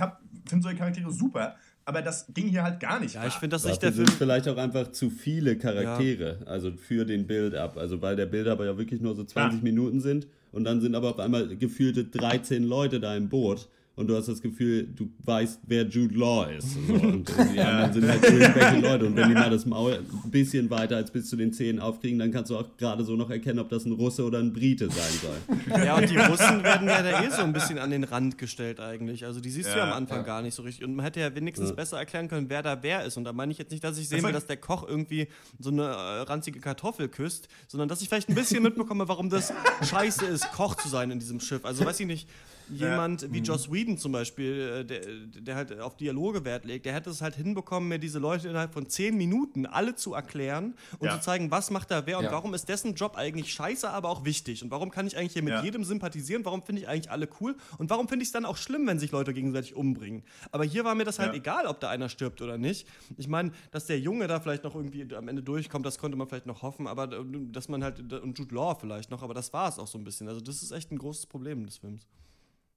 finde solche Charaktere super. aber das ging hier halt gar nicht. Ja, ich finde das nicht der sind Film. vielleicht auch einfach zu viele Charaktere, also für den Build-up. Also weil der Build-up ja wirklich nur so 20 Ja. Minuten sind und dann sind aber auf einmal gefühlte 13 Leute da im Boot und du hast das Gefühl, du weißt, wer Jude Law ist. So. Und die anderen sind halt irgendwelche Leute und wenn die mal das Maul ein bisschen weiter als bis zu den Zähnen aufkriegen, dann kannst du auch gerade so noch erkennen, ob das ein Russe oder ein Brite sein soll. Ja, und die Russen werden ja da eh so ein bisschen an den Rand gestellt eigentlich. Also die siehst du ja Ja, am Anfang ja. gar nicht so richtig. Und man hätte ja wenigstens Ja. besser erklären können, wer da wer ist. Und da meine ich jetzt nicht, dass ich sehen will, dass der Koch irgendwie so eine äh, ranzige Kartoffel küsst, sondern dass ich vielleicht ein bisschen mitbekomme, warum das scheiße ist, Koch zu sein in diesem Schiff. Also weiß ich nicht, jemand wie Joss Whedon zum Beispiel, äh, der, der halt auf Dialoge Wert legt, der hätte es halt hinbekommen, mir diese Leute innerhalb von zehn Minuten alle zu erklären und Ja. zu zeigen, was macht da wer und Ja. warum ist dessen Job eigentlich scheiße, aber auch wichtig. Und warum kann ich eigentlich hier mit Ja. jedem sympathisieren? Warum finde ich eigentlich alle cool? Und warum finde ich es dann auch schlimm, wenn sich Leute gegenseitig umbringen? Aber hier war mir das halt Ja. egal, ob da einer stirbt oder nicht. Ich meine, dass der Junge da vielleicht noch irgendwie am Ende durchkommt, das konnte man vielleicht noch hoffen, aber äh, dass man halt, und Jude Law vielleicht noch, aber das war es auch so ein bisschen. Also das ist echt ein großes Problem des Films.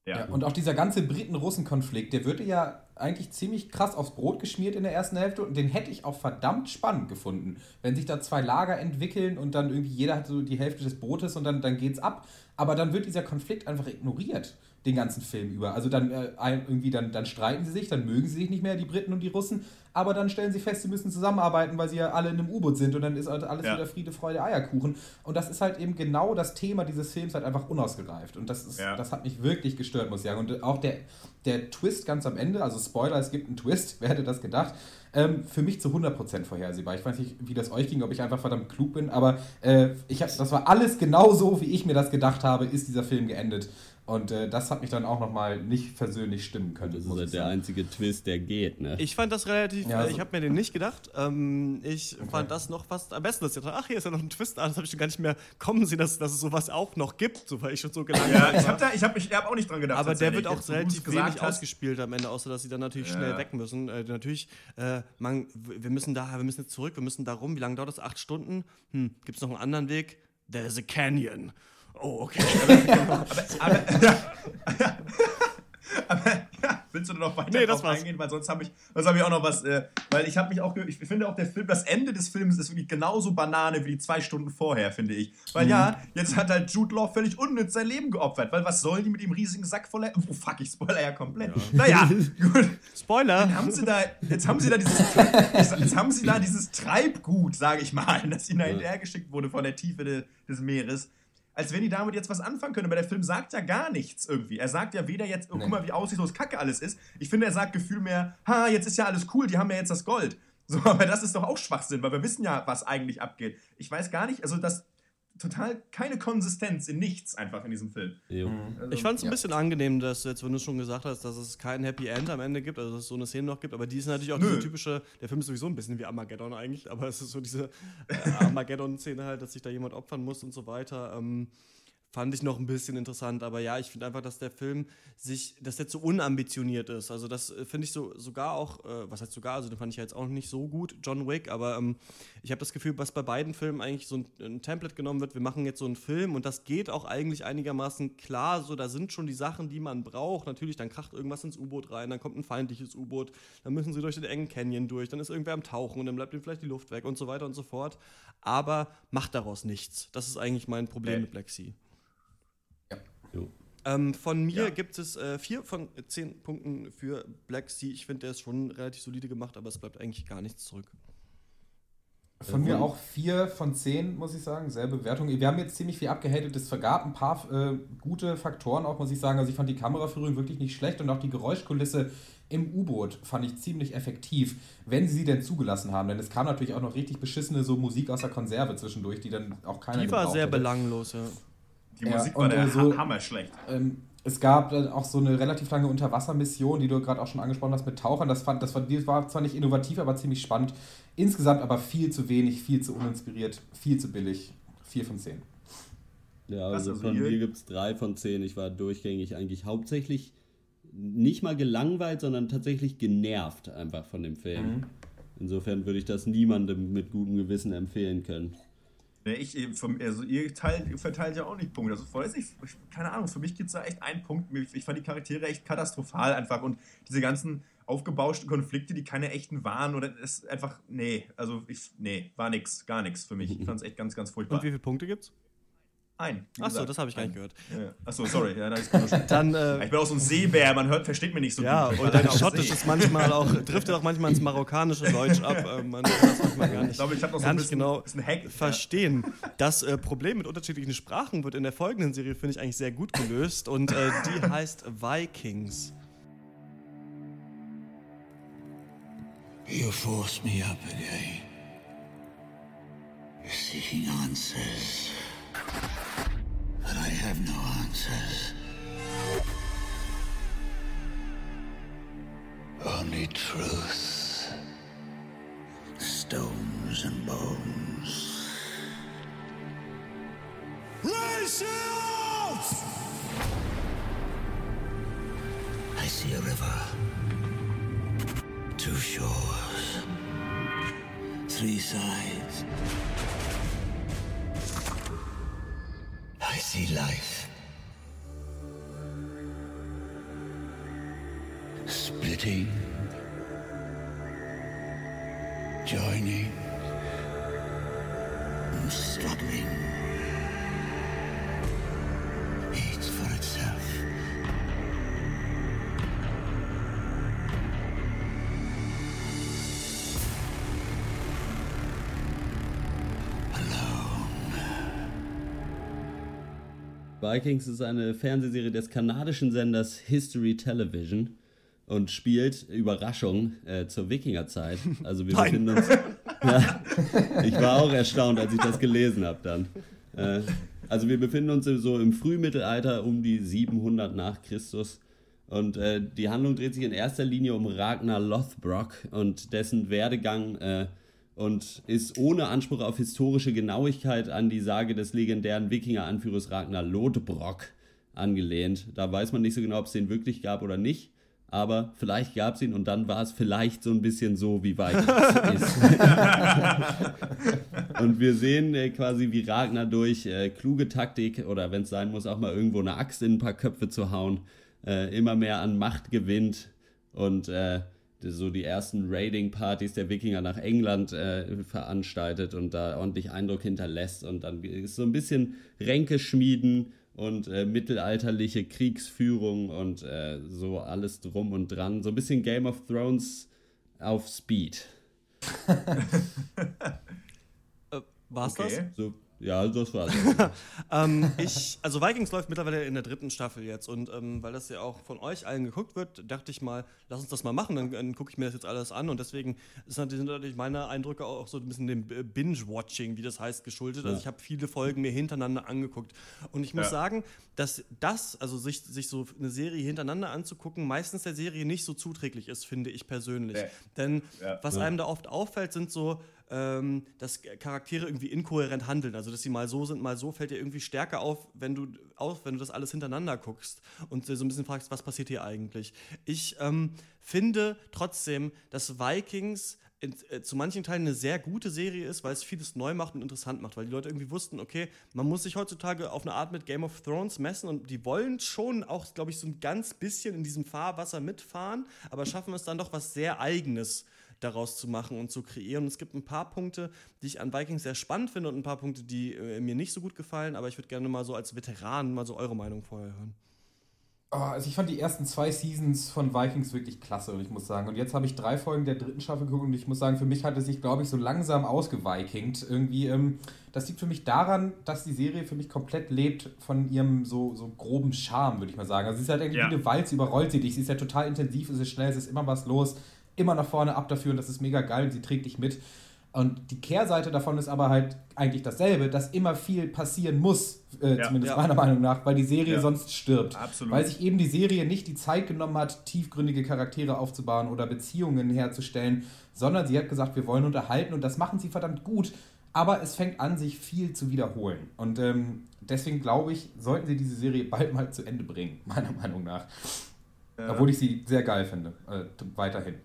Ja, und auch dieser ganze Briten-Russen-Konflikt, der würde ja eigentlich ziemlich krass aufs Brot geschmiert in der ersten Hälfte und den hätte ich auch verdammt spannend gefunden. Wenn sich da zwei Lager entwickeln und dann irgendwie jeder hat so die Hälfte des Brotes und dann, dann geht's ab. Aber dann wird dieser Konflikt einfach ignoriert, den ganzen Film über. Also dann äh, irgendwie, dann, dann streiten sie sich, dann mögen sie sich nicht mehr, die Briten und die Russen, aber dann stellen sie fest, sie müssen zusammenarbeiten, weil sie ja alle in einem U-Boot sind und dann ist halt alles Ja. wieder Friede, Freude, Eierkuchen. Und das ist halt eben genau das Thema dieses Films halt einfach unausgereift. Und das ist, Ja. das hat mich wirklich gestört, muss ich sagen. Und auch der, der Twist ganz am Ende, also Spoiler, es gibt einen Twist, wer hätte das gedacht? Ähm, für mich zu 100% vorhersehbar. Ich weiß nicht, wie das euch ging, ob ich einfach verdammt klug bin, aber äh, ich hab, das war alles genau so, wie ich mir das gedacht habe, ist dieser Film geendet. Und äh, das hat mich dann auch nochmal nicht versöhnlich stimmen können. Das ist halt der einzige Twist, der geht, ne? Ich fand das relativ, Ja, äh, so- ich habe mir den nicht gedacht. Ähm, ich fand das noch fast am besten, dass ich dachte, ach, hier ist ja noch ein Twist, ah, das habe ich schon gar nicht mehr kommen sehen, dass, dass es sowas auch noch gibt, so, weil ich schon so gelangt Ja, ich habe hab, ich hab auch nicht dran gedacht. Aber der wird auch relativ wenig hast, ausgespielt am Ende, außer dass sie dann natürlich Ja. schnell weg müssen. Äh, natürlich, äh, man, wir müssen da, wir müssen jetzt zurück, wir müssen da rum. Wie lange dauert das? Acht Stunden? Hm, gibt es noch einen anderen Weg? There's a canyon. Oh, okay. Aber ja, willst du noch weiter Nee, das drauf eingehen? Weil sonst habe ich, sonst hab ich auch noch was. Äh, weil ich habe mich auch, ich finde auch der Film, das Ende des Films ist wirklich genauso Banane wie die zwei Stunden vorher, finde ich. Weil ja, Mhm. jetzt hat halt Jude Law völlig unnütz sein Leben geopfert. Weil was sollen die mit dem riesigen Sack voller. Oh fuck, ich spoiler ja komplett. Naja, gut. Spoiler. Dann haben sie da, jetzt haben sie da dieses, jetzt haben sie da dieses Treibgut, sage ich mal, das ihnen da hinterhergeschickt wurde von der Tiefe de, des Meeres. Als wenn die damit jetzt was anfangen können. Aber der Film sagt ja gar nichts irgendwie. Er sagt ja weder jetzt, oh, guck mal, wie aussichtslos Kacke alles ist. Ich finde, er sagt Gefühl mehr, ha, jetzt ist ja alles cool, die haben ja jetzt das Gold. So, aber das ist doch auch Schwachsinn, weil wir wissen ja, was eigentlich abgeht. Ich weiß gar nicht, also das total keine Konsistenz in nichts einfach in diesem Film. Jo. Also, Ich fand es ein Ja. bisschen angenehm, dass jetzt, wenn du schon gesagt hast, dass es kein Happy End am Ende gibt, also dass es so eine Szene noch gibt, aber die ist natürlich auch Nö. diese typische, der Film ist sowieso ein bisschen wie Armageddon eigentlich, aber es ist so diese äh, Armageddon-Szene halt, dass sich da jemand opfern muss und so weiter. Ähm, fand ich noch ein bisschen interessant, aber ja, ich finde einfach, dass der Film sich, dass der zu unambitioniert ist. Also das äh, finde ich so sogar auch, äh, was heißt sogar, also den fand ich ja jetzt auch nicht so gut, John Wick, aber ähm, ich habe das Gefühl, was bei beiden Filmen eigentlich so ein, ein Template genommen wird, wir machen jetzt so einen Film und das geht auch eigentlich einigermaßen klar, so da sind schon die Sachen, die man braucht. Natürlich, dann kracht irgendwas ins U-Boot rein, dann kommt ein feindliches U-Boot, dann müssen sie durch den engen Canyon durch, dann ist irgendwer am Tauchen und dann bleibt ihm vielleicht die Luft weg und so weiter und so fort. Aber macht daraus nichts. Das ist eigentlich mein Problem Nee. mit Black Sea. Ähm, von mir Ja. gibt es äh, vier von zehn Punkten für Black Sea. Ich finde, der ist schon relativ solide gemacht, aber es bleibt eigentlich gar nichts zurück. Von mir auch vier von zehn, muss ich sagen. Selbe Bewertung. Wir haben jetzt ziemlich viel abgehatet. Es vergab ein paar äh, gute Faktoren auch, muss ich sagen. Also ich fand die Kameraführung wirklich nicht schlecht und auch die Geräuschkulisse im U-Boot fand ich ziemlich effektiv, wenn sie sie denn zugelassen haben. Denn es kam natürlich auch noch richtig beschissene so Musik aus der Konserve zwischendurch, die dann auch keiner Die war sehr hätte. belanglos, ja. Die Ja, Musik war und, der äh, so- ha hammerschlecht. Ähm, es gab dann auch so eine relativ lange Unterwassermission, die du gerade auch schon angesprochen hast mit Tauchern. Das, fand, das war, die war zwar nicht innovativ, aber ziemlich spannend. Insgesamt aber viel zu wenig, viel zu uninspiriert, viel zu billig. Vier von zehn. Ja, Was, also von hier- mir gibt es drei von zehn. Ich war durchgängig eigentlich hauptsächlich nicht mal gelangweilt, sondern tatsächlich genervt einfach von dem Film. Mhm. Insofern würde ich das niemandem mit gutem Gewissen empfehlen können. Ich, also ihr, teilt, verteilt ja auch nicht Punkte. Also, weiß ich, keine Ahnung, für mich gibt es da echt einen Punkt. Ich fand die Charaktere echt katastrophal einfach und diese ganzen aufgebauschten Konflikte, die keine echten waren oder ist einfach, nee, also ich, nee, war nix, gar nichts für mich. Ich fand es echt ganz, ganz furchtbar. Und wie viele Punkte gibt's? Ein. Achso, das habe ich gar nicht gehört. Ja. Achso, sorry. Ja, dann, äh, ich bin auch so ein Seebär, man hört, versteht mich nicht so ja, gut. Ja, und dein Schottisch ist manchmal auch, driftet auch manchmal ins marokkanische Deutsch ab. Äh, man kann das manchmal gar nicht, ich glaube, ich noch so ein bisschen, genau bisschen Hack, verstehen. Das äh, Problem mit unterschiedlichen Sprachen wird in der folgenden Serie, finde ich, eigentlich sehr gut gelöst. Und äh, die heißt Vikings. You force me up again. You're seeking answers. But I have no answers. Only truth. Stones and bones. Raise I see a river. Two shores. Three sides. I see life. Splitting. Joining. Struggling. Vikings ist eine Fernsehserie des kanadischen Senders History Television und spielt, Überraschung, äh, zur Wikingerzeit. Also wir Nein. befinden uns. Ja, ich war auch erstaunt, als ich das gelesen habe dann. Äh, also wir befinden uns so im Frühmittelalter um die 700 nach Christus. Und äh, die Handlung dreht sich in erster Linie um Ragnar Lothbrok und dessen Werdegang äh, und ist ohne Anspruch auf historische Genauigkeit an die Sage des legendären Wikinger-Anführers Ragnar Lodbrok angelehnt. Da weiß man nicht so genau, ob es den wirklich gab oder nicht. Aber vielleicht gab es ihn und dann war es vielleicht so ein bisschen so, wie Vikings ist. und wir sehen äh, quasi, wie Ragnar durch äh, kluge Taktik oder wenn es sein muss, auch mal irgendwo eine Axt in ein paar Köpfe zu hauen, äh, immer mehr an Macht gewinnt und äh, so die ersten Raiding-Partys der Wikinger nach England äh, veranstaltet und da ordentlich Eindruck hinterlässt und dann ist so ein bisschen Ränke schmieden und äh, mittelalterliche Kriegsführung und äh, so alles drum und dran. So ein bisschen Game of Thrones auf Speed. äh, war's Okay. das? So, ja, das war's. ähm, ich, also Vikings läuft mittlerweile in der dritten Staffel jetzt und ähm, weil das ja auch von euch allen geguckt wird, dachte ich mal, lass uns das mal machen, dann, dann gucke ich mir das jetzt alles an und deswegen sind natürlich meine Eindrücke auch so ein bisschen dem Binge-Watching, wie das heißt, geschuldet. Also Ja. ich habe viele Folgen mir hintereinander angeguckt und ich muss Ja. sagen, dass das, also sich, sich so eine Serie hintereinander anzugucken, meistens der Serie nicht so zuträglich ist, finde ich persönlich. Nee. Denn Ja. was Ja. einem da oft auffällt, sind so ähm, dass Charaktere irgendwie inkohärent handeln. Also, dass sie mal so sind, mal so, fällt dir irgendwie stärker auf, wenn du, auf, wenn du das alles hintereinander guckst und dir so ein bisschen fragst, was passiert hier eigentlich. Ich ähm, finde trotzdem, dass Vikings in, äh, zu manchen Teilen eine sehr gute Serie ist, weil es vieles neu macht und interessant macht, weil die Leute irgendwie wussten, okay, man muss sich heutzutage auf eine Art mit Game of Thrones messen und die wollen schon auch, glaube ich, so ein ganz bisschen in diesem Fahrwasser mitfahren, aber schaffen es dann doch was sehr Eigenes daraus zu machen und zu kreieren. Und es gibt ein paar Punkte, die ich an Vikings sehr spannend finde und ein paar Punkte, die äh, mir nicht so gut gefallen, aber ich würde gerne mal so als Veteran mal so eure Meinung vorher hören. Oh, also ich fand die ersten zwei Seasons von Vikings wirklich klasse und ich muss sagen, und jetzt habe ich drei Folgen der dritten Staffel geguckt und ich muss sagen, für mich hat es sich, glaube ich, so langsam ausgevikingt. Irgendwie, ähm, das liegt für mich daran, dass die Serie für mich komplett lebt von ihrem so, so groben Charme, würde ich mal sagen. Also sie ist halt irgendwie Ja. wie eine Walz, überrollt sie dich. Sie ist ja total intensiv, es ist schnell, es ist immer was los, immer nach vorne ab dafür und das ist mega geil und sie trägt dich mit. Und die Kehrseite davon ist aber halt eigentlich dasselbe, dass immer viel passieren muss, äh, Ja. zumindest Ja. meiner Meinung nach, weil die Serie Ja. sonst stirbt. Absolut. Weil sich eben die Serie nicht die Zeit genommen hat, tiefgründige Charaktere aufzubauen oder Beziehungen herzustellen, sondern sie hat gesagt, wir wollen unterhalten und das machen sie verdammt gut. Aber es fängt an, sich viel zu wiederholen. Und ähm, deswegen glaube ich, sollten sie diese Serie bald mal zu Ende bringen, meiner Meinung nach. Obwohl ich sie sehr geil finde, äh, weiterhin.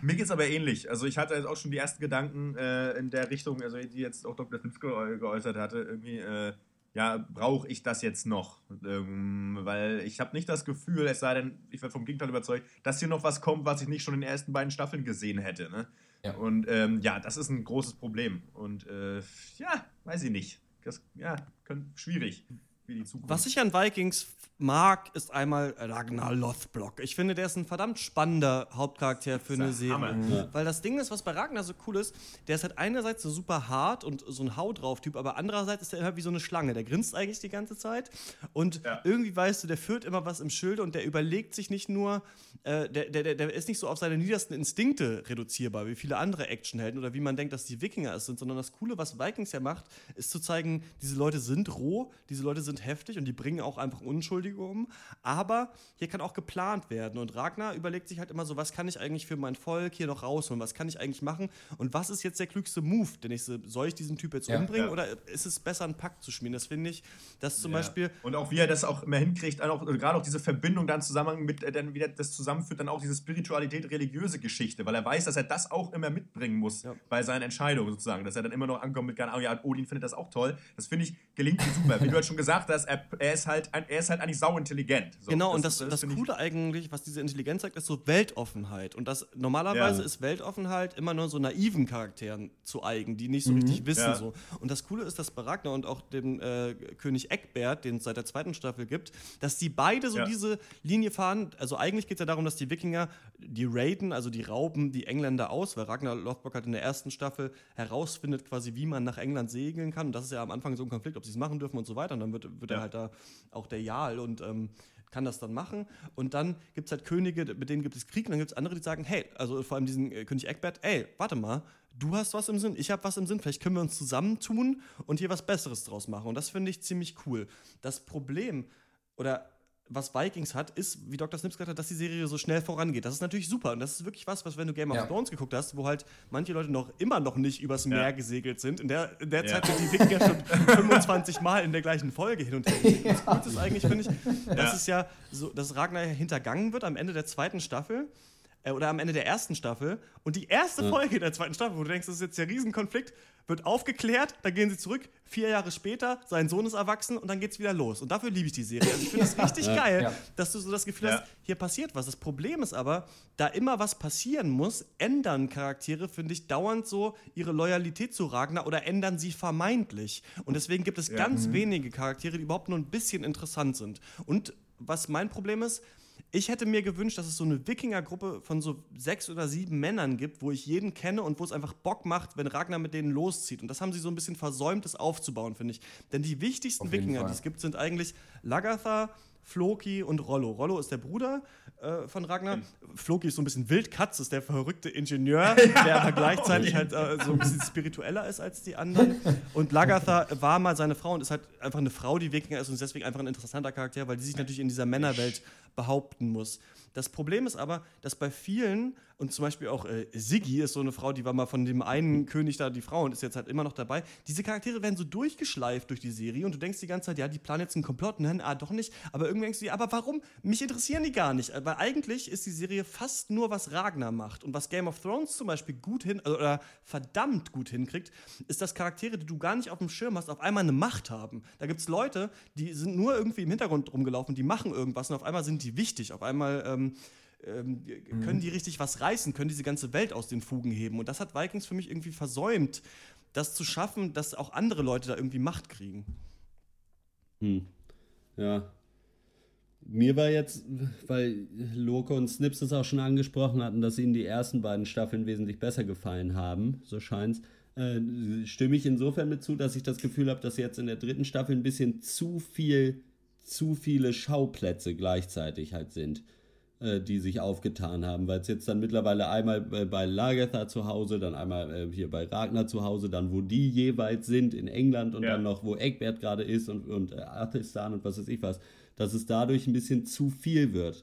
Mir geht es aber ähnlich. Also ich hatte jetzt auch schon die ersten Gedanken äh, in der Richtung, also die jetzt auch Dr. Ge geäußert hatte, irgendwie, äh, ja, brauche ich das jetzt noch? Ähm, weil ich habe nicht das Gefühl, es sei denn, ich werde vom Gegenteil überzeugt, dass hier noch was kommt, was ich nicht schon in den ersten beiden Staffeln gesehen hätte. Ne? Ja. Und ähm, ja, das ist ein großes Problem. Und äh, ja, weiß ich nicht. Das, ja, können, schwierig für die Zukunft. Was ich an Vikings mag, ist einmal Ragnar Lothbrok. Ich finde, der ist ein verdammt spannender Hauptcharakter für eine Serie. Mhm. Weil das Ding ist, was bei Ragnar so cool ist, der ist halt einerseits so super hart und so ein Haut drauf Typ, aber andererseits ist er immer wie so eine Schlange. Der grinst eigentlich die ganze Zeit und ja. irgendwie weißt du, der führt immer was im Schilde und der überlegt sich nicht nur, äh, der, der, der ist nicht so auf seine niedersten Instinkte reduzierbar, wie viele andere Actionhelden oder wie man denkt, dass die Wikinger es sind, sondern das Coole, was Vikings ja macht, ist zu zeigen, diese Leute sind roh, diese Leute sind heftig und die bringen auch einfach Unschuldige Entschuldigung, aber hier kann auch geplant werden. Und Ragnar überlegt sich halt immer so, was kann ich eigentlich für mein Volk hier noch rausholen? Was kann ich eigentlich machen? Und was ist jetzt der klügste Move? Der nächste, soll ich diesen Typ jetzt ja, umbringen ja. oder ist es besser, einen Pakt zu schmieden? Das finde ich, dass zum ja. Beispiel. Und auch wie er das auch immer hinkriegt, auch, gerade auch diese Verbindung dann zusammen mit, äh, dann wieder das zusammenführt, dann auch diese Spiritualität, religiöse Geschichte, weil er weiß, dass er das auch immer mitbringen muss bei seinen Entscheidungen sozusagen, dass er dann immer noch ankommt mit, oh ja, Odin findet das auch toll. Das finde ich, gelingt ihm super. Wie du halt schon gesagt hast, er, er, ist halt, er ist halt eigentlich sau intelligent. So, genau, das, und das, das, das Coole eigentlich, was diese Intelligenz sagt, ist so Weltoffenheit. Und das normalerweise ja. ist Weltoffenheit immer nur so naiven Charakteren zu eigen, die nicht so mhm. richtig wissen. Ja. So. Und das Coole ist, dass bei Ragnar und auch dem äh, König Eckbert, den es seit der zweiten Staffel gibt, dass die beide so ja. diese Linie fahren. Also eigentlich geht es ja darum, dass die Wikinger die raiden, also die rauben die Engländer aus, weil Ragnar Lothbrok hat in der ersten Staffel herausfindet quasi, wie man nach England segeln kann. Und das ist ja am Anfang so ein Konflikt, ob sie es machen dürfen und so weiter. Und dann wird, wird er halt da auch der Jarl und ähm, kann das dann machen. Und dann gibt es halt Könige, mit denen gibt es Krieg. Und dann gibt es andere, die sagen, hey, also vor allem diesen äh, König Eckbert, ey, warte mal, du hast was im Sinn, ich habe was im Sinn, vielleicht können wir uns zusammentun und hier was Besseres draus machen. Und das finde ich ziemlich cool. Das Problem, oder was Vikings hat, ist, wie Dr. Snips gesagt hat, dass die Serie so schnell vorangeht. Das ist natürlich super. Und das ist wirklich was, was, wenn du Game of ja. Thrones geguckt hast, wo halt manche Leute noch immer noch nicht übers Meer ja. gesegelt sind. In der, in der ja. Zeit sind die Wikinger schon 25 Mal in der gleichen Folge hin und her gesegelt. Das Gute ist eigentlich, finde ich, dass es ja so, dass Ragnar hintergangen wird am Ende der zweiten Staffel äh, oder am Ende der ersten Staffel. Und die erste ja. Folge der zweiten Staffel, wo du denkst, das ist jetzt der Riesenkonflikt, wird aufgeklärt, dann gehen sie zurück, vier Jahre später, sein Sohn ist erwachsen und dann geht's wieder los. Und dafür liebe ich die Serie. Also ich finde es richtig ja. geil, ja. dass du so das Gefühl hast, hier passiert was. Das Problem ist aber, da immer was passieren muss, ändern Charaktere, finde ich, dauernd so ihre Loyalität zu Ragnar oder ändern sie vermeintlich. Und deswegen gibt es ganz mhm. wenige Charaktere, die überhaupt nur ein bisschen interessant sind. Und was mein Problem ist, ich hätte mir gewünscht, dass es so eine Wikinger-Gruppe von so sechs oder sieben Männern gibt, wo ich jeden kenne und wo es einfach Bock macht, wenn Ragnar mit denen loszieht. Und das haben sie so ein bisschen versäumt, das aufzubauen, finde ich. Denn die wichtigsten Wikinger, die es gibt, sind eigentlich Lagatha, Floki und Rollo. Rollo ist der Bruder äh, von Ragnar. Floki ist so ein bisschen Wildkatz, ist der verrückte Ingenieur, der aber gleichzeitig halt äh, so ein bisschen spiritueller ist als die anderen. Und Lagatha war mal seine Frau und ist halt einfach eine Frau, die Wikinger ist und ist deswegen einfach ein interessanter Charakter, weil die sich natürlich in dieser Männerwelt behaupten muss. Das Problem ist aber, dass bei vielen, und zum Beispiel auch äh, Siggi ist so eine Frau, die war mal von dem einen König da die Frau und ist jetzt halt immer noch dabei, diese Charaktere werden so durchgeschleift durch die Serie und du denkst die ganze Zeit, ja, die planen jetzt einen Komplott, nein, ah, doch nicht, aber irgendwie denkst du dir, aber warum? Mich interessieren die gar nicht, weil eigentlich ist die Serie fast nur, was Ragnar macht. Und was Game of Thrones zum Beispiel gut hin, also, oder verdammt gut hinkriegt, ist, dass Charaktere, die du gar nicht auf dem Schirm hast, auf einmal eine Macht haben. Da gibt es Leute, die sind nur irgendwie im Hintergrund rumgelaufen, die machen irgendwas und auf einmal sind die wichtig, auf einmal ähm, ähm, können die richtig was reißen, können diese ganze Welt aus den Fugen heben. Und das hat Vikings für mich irgendwie versäumt, das zu schaffen, dass auch andere Leute da irgendwie Macht kriegen. Hm. Ja. Mir war jetzt, weil Loco und Snips es auch schon angesprochen hatten, dass ihnen die ersten beiden Staffeln wesentlich besser gefallen haben, so scheint's. Äh, stimme ich insofern mit zu, dass ich das Gefühl habe, dass jetzt in der dritten Staffel ein bisschen zu viel, zu viele Schauplätze gleichzeitig halt sind. Äh, die sich aufgetan haben, weil es jetzt dann mittlerweile einmal bei Lagertha zu Hause, dann einmal äh, hier bei Ragnar zu Hause, dann wo die jeweils sind in England und ja. dann noch wo Egbert gerade ist und, und äh, Athelstan und was weiß ich was, dass es dadurch ein bisschen zu viel wird.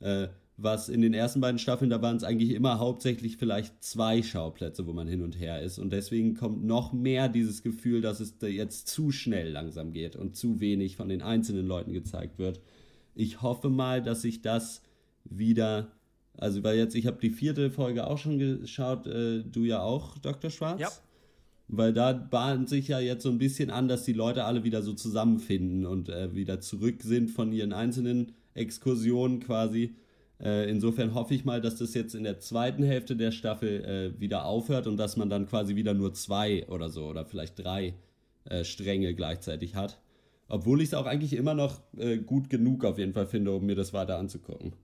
Äh, was in den ersten beiden Staffeln, da waren es eigentlich immer hauptsächlich vielleicht zwei Schauplätze, wo man hin und her ist. Und deswegen kommt noch mehr dieses Gefühl, dass es jetzt zu schnell langsam geht und zu wenig von den einzelnen Leuten gezeigt wird. Ich hoffe mal, dass sich das wieder Also, weil jetzt, ich habe die vierte Folge auch schon geschaut, äh, du ja auch, Dr. Schwarz? Ja. Weil da bahnt sich ja jetzt so ein bisschen an, dass die Leute alle wieder so zusammenfinden und äh, wieder zurück sind von ihren einzelnen Exkursionen quasi. Äh, insofern hoffe ich mal, dass das jetzt in der zweiten Hälfte der Staffel äh, wieder aufhört und dass man dann quasi wieder nur zwei oder so oder vielleicht drei äh, Stränge gleichzeitig hat. Obwohl ich es auch eigentlich immer noch äh, gut genug auf jeden Fall finde, um mir das weiter anzugucken.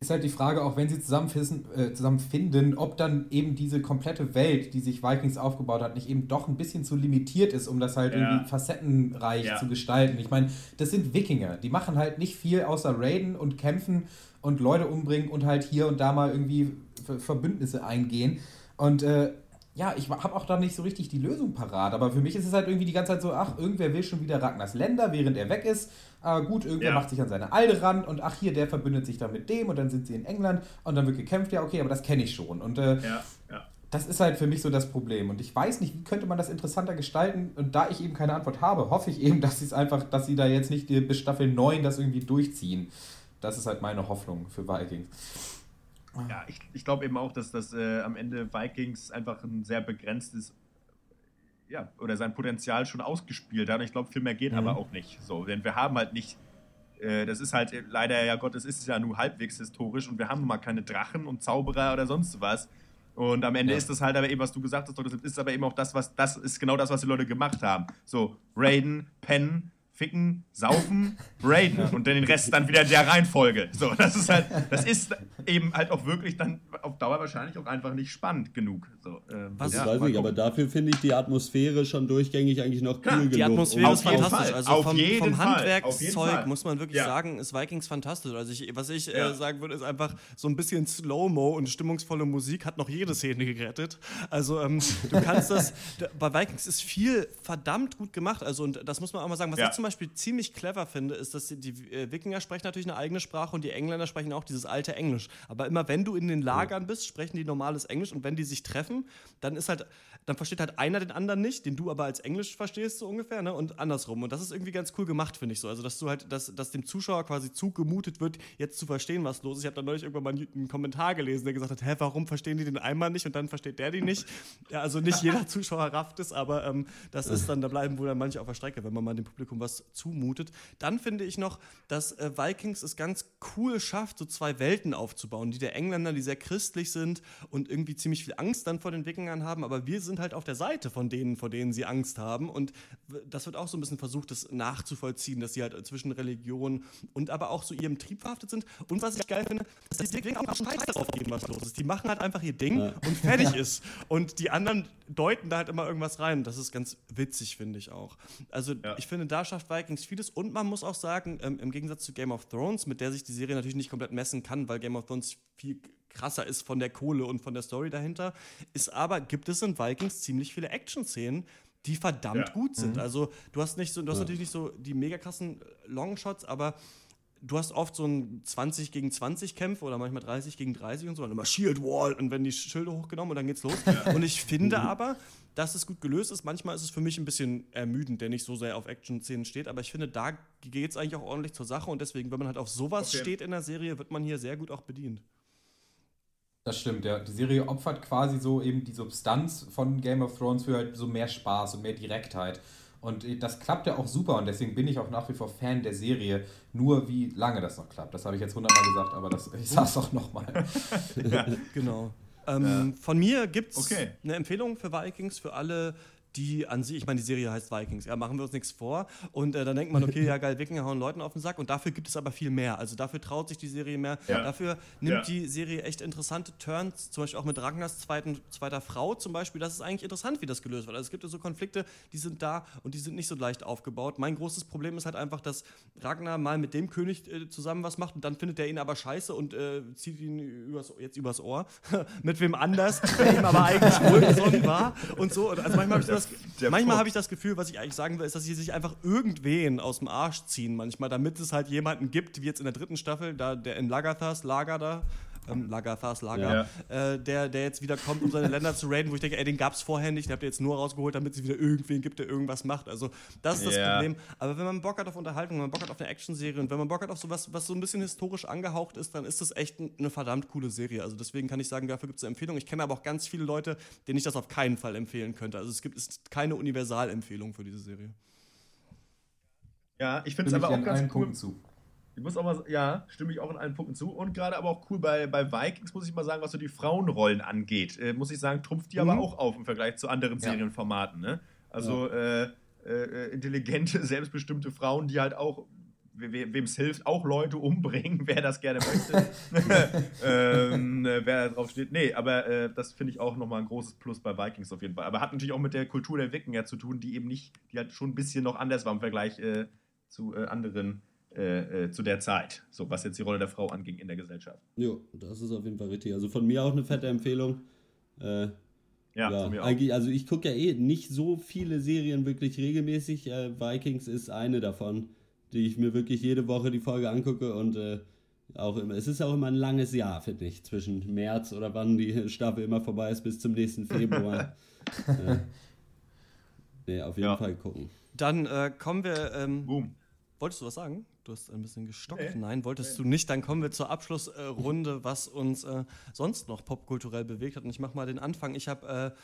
Ist halt die Frage, auch wenn sie zusammenfinden, äh, zusammenfinden, ob dann eben diese komplette Welt, die sich Vikings aufgebaut hat, nicht eben doch ein bisschen zu limitiert ist, um das halt Ja. irgendwie facettenreich Ja. zu gestalten. Ich meine, das sind Wikinger, die machen halt nicht viel außer raiden und kämpfen und Leute umbringen und halt hier und da mal irgendwie Ver- Verbündnisse eingehen. Und äh, ja, ich habe auch da nicht so richtig die Lösung parat, aber für mich ist es halt irgendwie die ganze Zeit so, ach, irgendwer will schon wieder Ragnars Länder, während er weg ist. Ah, gut, irgendwer Ja. macht sich an seine Alde ran und ach, hier, der verbündet sich dann mit dem und dann sind sie in England und dann wird gekämpft, ja, okay, aber das kenne ich schon. Und äh, Ja, ja. das ist halt für mich so das Problem. Und ich weiß nicht, wie könnte man das interessanter gestalten? Und da ich eben keine Antwort habe, hoffe ich eben, dass sie es einfach, dass sie da jetzt nicht bis Staffel 9 das irgendwie durchziehen. Das ist halt meine Hoffnung für Vikings. Ja, ich, ich glaube eben auch, dass das äh, am Ende Vikings einfach ein sehr begrenztes, ja, oder sein Potenzial schon ausgespielt hat. Und ich glaube, viel mehr geht Mhm. aber auch nicht. So, denn wir haben halt nicht, äh, das ist halt äh, leider, ja Gott, es ist ja nur halbwegs historisch und wir haben nun mal keine Drachen und Zauberer oder sonst was. Und am Ende Ja. ist das halt aber eben, was du gesagt hast, das ist aber eben auch das, was, das ist genau das, was die Leute gemacht haben. So, Raiden, Pennen, Ficken, Saufen, Raiden und dann den Rest dann wieder in der Reihenfolge. So, das ist halt, das ist eben halt auch wirklich dann auf Dauer wahrscheinlich auch einfach nicht spannend genug. So, ähm, Was- Das ja, weiß ich, aber dafür finde ich die Atmosphäre schon durchgängig eigentlich noch cool die genug. Atmosphäre um- ist fantastisch. Fall, Also auf vom, vom Handwerkszeug muss man wirklich Ja. sagen, ist Vikings fantastisch. Also ich, was ich Ja. äh, sagen würde, ist einfach so ein bisschen Slow-Mo und stimmungsvolle Musik hat noch jede Szene gerettet. Also ähm, du kannst das, bei Vikings ist viel verdammt gut gemacht. Also und das muss man auch mal sagen. Was Ja. ich zum Beispiel ziemlich clever finde, ist, dass die, die äh, Wikinger sprechen natürlich eine eigene Sprache und die Engländer sprechen auch dieses alte Englisch. Aber immer wenn du in den Lagern bist, sprechen die normales Englisch und wenn die sich treffen, dann ist halt, dann versteht halt einer den anderen nicht, den du aber als Englisch verstehst, so ungefähr, ne? Und andersrum. Und das ist irgendwie ganz cool gemacht, finde ich so. Also, dass du halt, dass, dass dem Zuschauer quasi zugemutet wird, jetzt zu verstehen, was los ist. Ich habe da neulich irgendwann mal einen, Kommentar gelesen, der gesagt hat, hä, warum verstehen die den einmal nicht und dann versteht der die nicht? Ja, also nicht jeder Zuschauer rafft es, aber ähm, das ist dann, da bleiben wohl dann manche auf der Strecke, wenn man mal dem Publikum was zumutet. Dann finde ich noch, dass äh, Vikings es ganz cool schafft, so zwei Welten aufzubauen. Die der Engländer, die sehr christlich sind und irgendwie ziemlich viel Angst dann vor den Wikingern haben, aber wir sind halt auf der Seite von denen, vor denen sie Angst haben. Und das wird auch so ein bisschen versucht, das nachzuvollziehen, dass sie halt zwischen Religion und aber auch so ihrem Trieb verhaftet sind. Und was ich geil finde, dass die Wikinger auch Scheiß darauf geben, was los ist. Die machen halt einfach ihr Ding und fertig ist. Und die anderen deuten da halt immer irgendwas rein. Das ist ganz witzig, finde ich auch. Also ich finde, da schafft Vikings vieles. Und man muss auch sagen, ähm, im Gegensatz zu Game of Thrones, mit der sich die Serie natürlich nicht komplett messen kann, weil Game of Thrones viel krasser ist von der Kohle und von der Story dahinter, ist aber, gibt es in Vikings ziemlich viele Action-Szenen, die verdammt Ja. gut sind. Mhm. Also du hast nicht so, du hast natürlich nicht so die mega krassen Longshots, aber du hast oft so ein 20 gegen 20 Kämpfe oder manchmal 30 gegen 30 und so, und immer Shield Wall und wenn die Schilde hochgenommen und dann geht's los. Und ich finde aber, dass es gut gelöst ist. Manchmal ist es für mich ein bisschen ermüdend, der nicht so sehr auf Action-Szenen steht, aber ich finde, da geht es eigentlich auch ordentlich zur Sache und deswegen, wenn man halt auf sowas Okay. steht in der Serie, wird man hier sehr gut auch bedient. Das stimmt, ja. Die Serie opfert quasi so eben die Substanz von Game of Thrones für halt so mehr Spaß und mehr Direktheit. Und äh, das klappt ja auch super und deswegen bin ich auch nach wie vor Fan der Serie. Nur wie lange das noch klappt, das habe ich jetzt hundertmal gesagt, aber das, ich sage es auch nochmal. Genau. Ähm, Von mir gibt es Okay. eine Empfehlung für Vikings, für alle, die an sich, ich meine, die Serie heißt Vikings, ja, machen wir uns nichts vor. Und äh, dann denkt man, okay, ja geil, Wikinger hauen Leuten auf den Sack. Und dafür gibt es aber viel mehr. Also dafür traut sich die Serie mehr. Ja. Dafür nimmt Ja. die Serie echt interessante Turns, zum Beispiel auch mit Ragnars zweiten, zweiter Frau zum Beispiel. Das ist eigentlich interessant, wie das gelöst wird. Also es gibt ja so Konflikte, die sind da und die sind nicht so leicht aufgebaut. Mein großes Problem ist halt einfach, dass Ragnar mal mit dem König äh, zusammen was macht und dann findet er ihn aber scheiße und äh, zieht ihn übers, jetzt übers Ohr. mit wem anders, der ihm aber eigentlich wohlgesonnen war und so. Und Also manchmal habe ich, das, manchmal habe ich das Gefühl, was ich eigentlich sagen will, ist, dass sie sich einfach irgendwen aus dem Arsch ziehen manchmal, damit es halt jemanden gibt, wie jetzt in der dritten Staffel, da der in Lagathas Lager da, ähm, Lagerthas Lager, ja. äh, der, der jetzt wieder kommt, um seine Länder zu raiden, wo ich denke, ey, den gab es vorher nicht, den habt ihr jetzt nur rausgeholt, damit es wieder irgendwen gibt, der irgendwas macht. Also das ist das ja. Problem. Aber wenn man Bock hat auf Unterhaltung, wenn man Bock hat auf eine Actionserie und wenn man Bock hat auf sowas, was so ein bisschen historisch angehaucht ist, dann ist das echt eine verdammt coole Serie. Also deswegen kann ich sagen, dafür gibt es eine Empfehlung. Ich kenne aber auch ganz viele Leute, denen ich das auf keinen Fall empfehlen könnte. Also es gibt ist keine Universalempfehlung für diese Serie. Ja, ich finde es aber auch ganz cool. Zu. Ich muss auch mal, ja, stimme ich auch in allen Punkten zu. Und gerade aber auch cool bei, bei Vikings, muss ich mal sagen, was so die Frauenrollen angeht, äh, muss ich sagen, trumpft die mhm. aber auch auf im Vergleich zu anderen ja. Serienformaten. Ne? Also ja. äh, äh, intelligente, selbstbestimmte Frauen, die halt auch we wem es hilft, auch Leute umbringen, wer das gerne möchte. ähm, äh, wer da drauf steht. Nee, aber äh, das finde ich auch nochmal ein großes Plus bei Vikings auf jeden Fall. Aber hat natürlich auch mit der Kultur der Wikinger zu tun, die eben nicht, die halt schon ein bisschen noch anders war im Vergleich äh, zu äh, anderen äh, äh, zu der Zeit, so was jetzt die Rolle der Frau anging in der Gesellschaft. Jo, das ist auf jeden Fall richtig. Also von mir auch eine fette Empfehlung. Äh, ja, ja mir auch. Eigentlich, also ich gucke ja eh nicht so viele Serien wirklich regelmäßig. Äh, Vikings ist eine davon, die ich mir wirklich jede Woche die Folge angucke und äh, auch immer, es ist auch immer ein langes Jahr, finde ich, zwischen März oder wann die Staffel immer vorbei ist bis zum nächsten Februar. äh, nee, auf jeden ja. Fall gucken. Dann äh, kommen wir. Ähm, Boom. Wolltest du was sagen? Du hast ein bisschen gestockt. Nee. Nein, wolltest nee. du nicht. Dann kommen wir zur Abschlussrunde, was uns äh, sonst noch popkulturell bewegt hat. Und ich mache mal den Anfang. Ich habe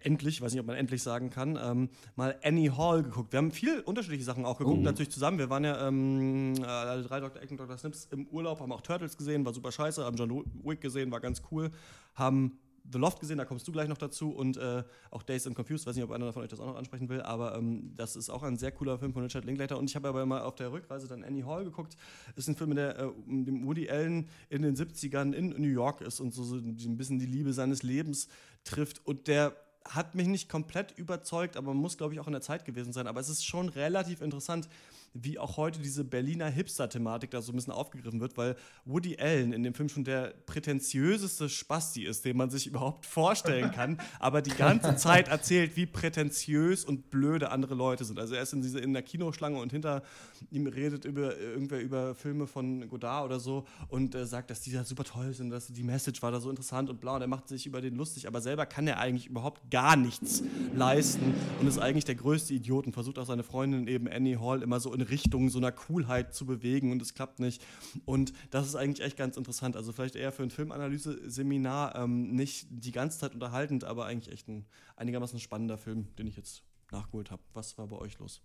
äh, endlich, weiß nicht, ob man endlich sagen kann, ähm, mal Annie Hall geguckt. Wir haben viel unterschiedliche Sachen auch geguckt, oh. natürlich zusammen. Wir waren ja ähm, äh, alle drei Dr. Eck und Dr. Snips im Urlaub, haben auch Turtles gesehen, war super scheiße, haben John Wick gesehen, war ganz cool, haben The Loft gesehen, da kommst du gleich noch dazu und äh, auch Days and Confused, weiß nicht, ob einer von euch das auch noch ansprechen will, aber ähm, das ist auch ein sehr cooler Film von Richard Linklater und ich habe aber mal auf der Rückreise dann Annie Hall geguckt. Ist ein Film, der äh, den Woody Allen in den 70ern in New York ist und so, so ein bisschen die Liebe seines Lebens trifft und der hat mich nicht komplett überzeugt, aber muss, glaube ich, auch in der Zeit gewesen sein. Aber es ist schon relativ interessant, wie auch heute diese Berliner Hipster-Thematik da so ein bisschen aufgegriffen wird, weil Woody Allen in dem Film schon der prätentiöseste Spasti ist, den man sich überhaupt vorstellen kann, aber die ganze Zeit erzählt, wie prätentiös und blöde andere Leute sind. Also er ist in, diese, in der Kinoschlange und hinter ihm redet über irgendwer über Filme von Godard oder so und äh, sagt, dass die da super toll sind, dass die Message war da so interessant und blau und er macht sich über den lustig, aber selber kann er eigentlich überhaupt gar nichts leisten und ist eigentlich der größte Idiot und versucht auch seine Freundin eben Annie Hall immer so in Richtung so einer Coolheit zu bewegen und es klappt nicht. Und das ist eigentlich echt ganz interessant. Also vielleicht eher für ein Filmanalyse-Seminar ähm, nicht die ganze Zeit unterhaltend, aber eigentlich echt ein einigermaßen spannender Film, den ich jetzt nachgeholt habe. Was war bei euch los?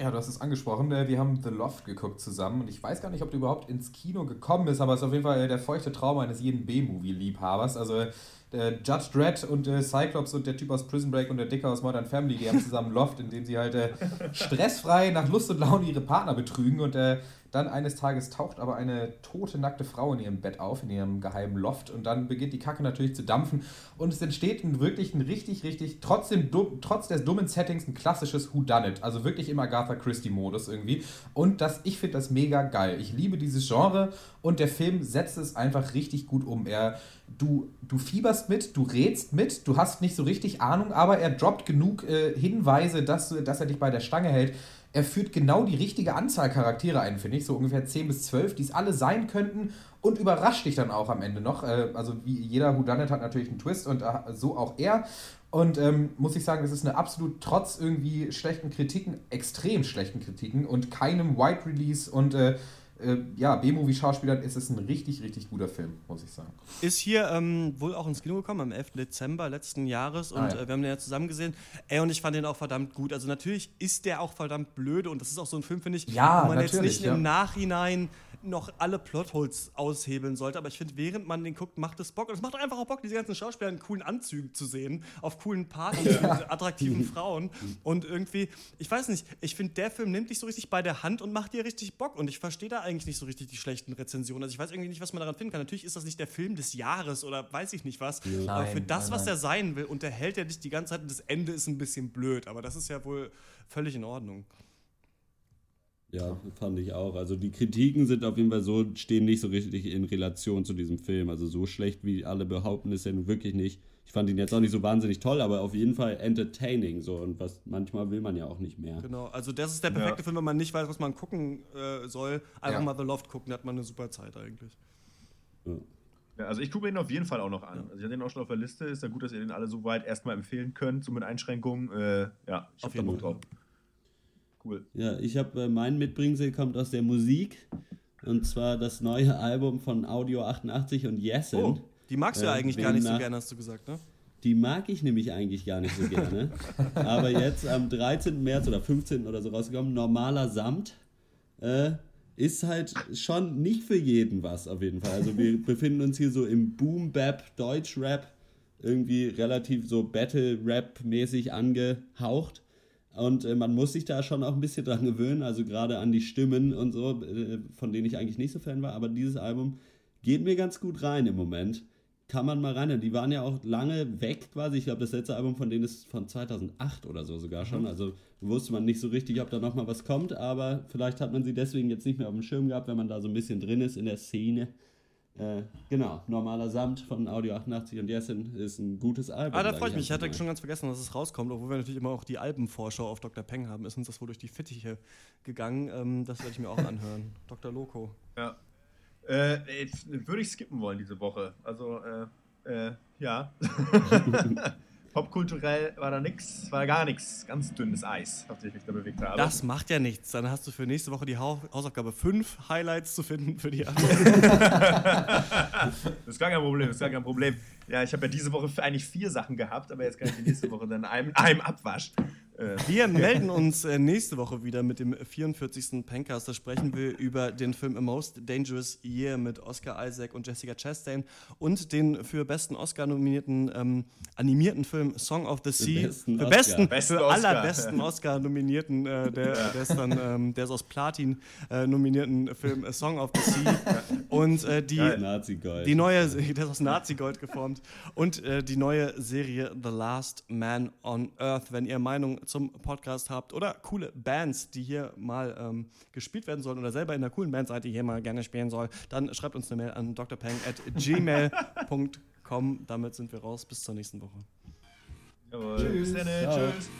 Ja, du hast es angesprochen. Äh, wir haben The Loft geguckt zusammen und ich weiß gar nicht, ob du überhaupt ins Kino gekommen bist, aber es ist auf jeden Fall der feuchte Traum eines jeden B-Movie-Liebhabers. Also der Judge Dredd und äh, Cyclops und der Typ aus Prison Break und der Dicker aus Modern Family, die haben zusammen Loft, in dem sie halt äh, stressfrei nach Lust und Laune ihre Partner betrügen und äh, dann eines Tages taucht aber eine tote, nackte Frau in ihrem Bett auf, in ihrem geheimen Loft. Und dann beginnt die Kacke natürlich zu dampfen. Und es entsteht ein wirklich ein richtig, richtig, trotzdem, trotz des dummen Settings, ein klassisches Whodunit. Also wirklich im Agatha Christie-Modus irgendwie. Und das, ich finde das mega geil. Ich liebe dieses Genre und der Film setzt es einfach richtig gut um. Er, du, du fieberst mit, du rätst mit, du hast nicht so richtig Ahnung, aber er droppt genug äh, Hinweise, dass, dass er dich bei der Stange hält er führt genau die richtige Anzahl Charaktere ein, finde ich, so ungefähr 10 bis 12, die es alle sein könnten und überrascht dich dann auch am Ende noch. Äh, also wie jeder Whodunit hat natürlich einen Twist und äh, so auch er. Und ähm, muss ich sagen, das ist eine absolut trotz irgendwie schlechten Kritiken, extrem schlechten Kritiken und keinem White Release und äh, äh, ja, B-Movie-Schauspielern ist es ein richtig, richtig guter Film, muss ich sagen. Ist hier ähm, wohl auch ins Kino gekommen am 11. Dezember letzten Jahres und ah, ja. äh, wir haben den ja zusammen gesehen. Ey, und ich fand den auch verdammt gut. Also natürlich ist der auch verdammt blöde und das ist auch so ein Film, finde ich, ja, wo man jetzt nicht ja. im Nachhinein noch alle Plotholes aushebeln sollte. Aber ich finde, während man den guckt, macht es Bock. Und es macht einfach auch Bock, diese ganzen Schauspieler in coolen Anzügen zu sehen, auf coolen Partys ja. mit attraktiven Frauen. Und irgendwie, ich weiß nicht, ich finde, der Film nimmt dich so richtig bei der Hand und macht dir richtig Bock. Und ich verstehe da eigentlich nicht so richtig die schlechten Rezensionen. Also ich weiß irgendwie nicht, was man daran finden kann. Natürlich ist das nicht der Film des Jahres oder weiß ich nicht was. Nein, aber für das, nein, was er sein will, unterhält er dich die ganze Zeit und das Ende ist ein bisschen blöd. Aber das ist ja wohl völlig in Ordnung. Ja, fand ich auch. Also die Kritiken sind auf jeden Fall so, stehen nicht so richtig in Relation zu diesem Film. Also so schlecht, wie alle behaupten, ist er nun wirklich nicht. Ich fand ihn jetzt auch nicht so wahnsinnig toll, aber auf jeden Fall entertaining so und was manchmal will man ja auch nicht mehr. Genau, also das ist der perfekte ja. Film, wenn man nicht weiß, was man gucken äh, soll. Einfach ja. mal The Loft gucken, da hat man eine super Zeit eigentlich. Ja. Ja, also ich gucke ihn auf jeden Fall auch noch an. Also ich hatte ihn auch schon auf der Liste. Ist ja gut, dass ihr den alle so weit erstmal empfehlen könnt, so mit Einschränkungen. Äh, ja, ich hab da Bock drauf. Cool. Ja, ich habe äh, mein Mitbringsel kommt aus der Musik. Und zwar das neue Album von Audio 88 und Yesin. Oh, die magst du ja Äh, eigentlich wem gar nicht so gerne, hast du gesagt, ne? Die mag ich nämlich eigentlich gar nicht so gerne. Aber jetzt am 13. März oder 15. oder so rausgekommen, normaler Samt, äh, ist halt schon nicht für jeden was auf jeden Fall. Also wir befinden uns hier so im Boom-Bap, Deutsch-Rap, irgendwie relativ so Battle-Rap-mäßig angehaucht. Und äh, man muss sich da schon auch ein bisschen dran gewöhnen, also gerade an die Stimmen und so, äh, von denen ich eigentlich nicht so Fan war. Aber dieses Album geht mir ganz gut rein im Moment. Kann man mal rein. Die waren ja auch lange weg quasi. Ich glaube, das letzte Album von denen ist von 2008 oder so sogar schon. Also wusste man nicht so richtig, ob da noch mal was kommt. Aber vielleicht hat man sie deswegen jetzt nicht mehr auf dem Schirm gehabt, wenn man da so ein bisschen drin ist in der Szene. Äh, genau, normaler Samt von Audio 88 und Yesin ist ein gutes Album. Ah, da freue ich mich. Ich hatte schon ganz vergessen, dass es rauskommt, obwohl wir natürlich immer auch die Albenvorschau auf Dr. Peng haben. Ist uns das wohl durch die Fittiche gegangen. Ähm, das werde ich mir auch anhören. Dr. Loco. Ja. Äh, jetzt würde ich skippen wollen diese Woche. Also, äh, äh, ja. Popkulturell war da nix, war gar nichts. Ganz dünnes Eis, auf dem ich mich da bewegt habe. Das macht ja nichts. Dann hast du für nächste Woche die Hau Hausaufgabe 5 Highlights zu finden für die Das ist gar kein Problem, das ist gar kein Problem. Ja, ich habe ja diese Woche eigentlich vier Sachen gehabt, aber jetzt kann ich die nächste Woche dann einem, einem Abwasch. Äh, Wir melden uns äh, nächste Woche wieder mit dem 44. Pencast. Da sprechen wir über den Film A Most Dangerous Year mit Oscar Isaac und Jessica Chastain und den für besten Oscar nominierten ähm, animierten Film Song of the Sea. besten für besten, Besten für Oscar. allerbesten Oscar nominierten, äh, der, der ist dann, ähm, der ist aus Platin äh, nominierten Film A Song of the Sea. Und äh, die, die neue, der ist aus Nazi-Gold geformt. Und äh, die neue Serie The Last Man on Earth. Wenn ihr Meinung zum Podcast habt oder coole Bands, die hier mal ähm, gespielt werden sollen oder selber in einer coolen Band seid, die hier mal gerne spielen soll, dann schreibt uns eine Mail an drpeng at gmail.com. Damit sind wir raus. Bis zur nächsten Woche. jawohl. Bis dann, Ciao. tschüss.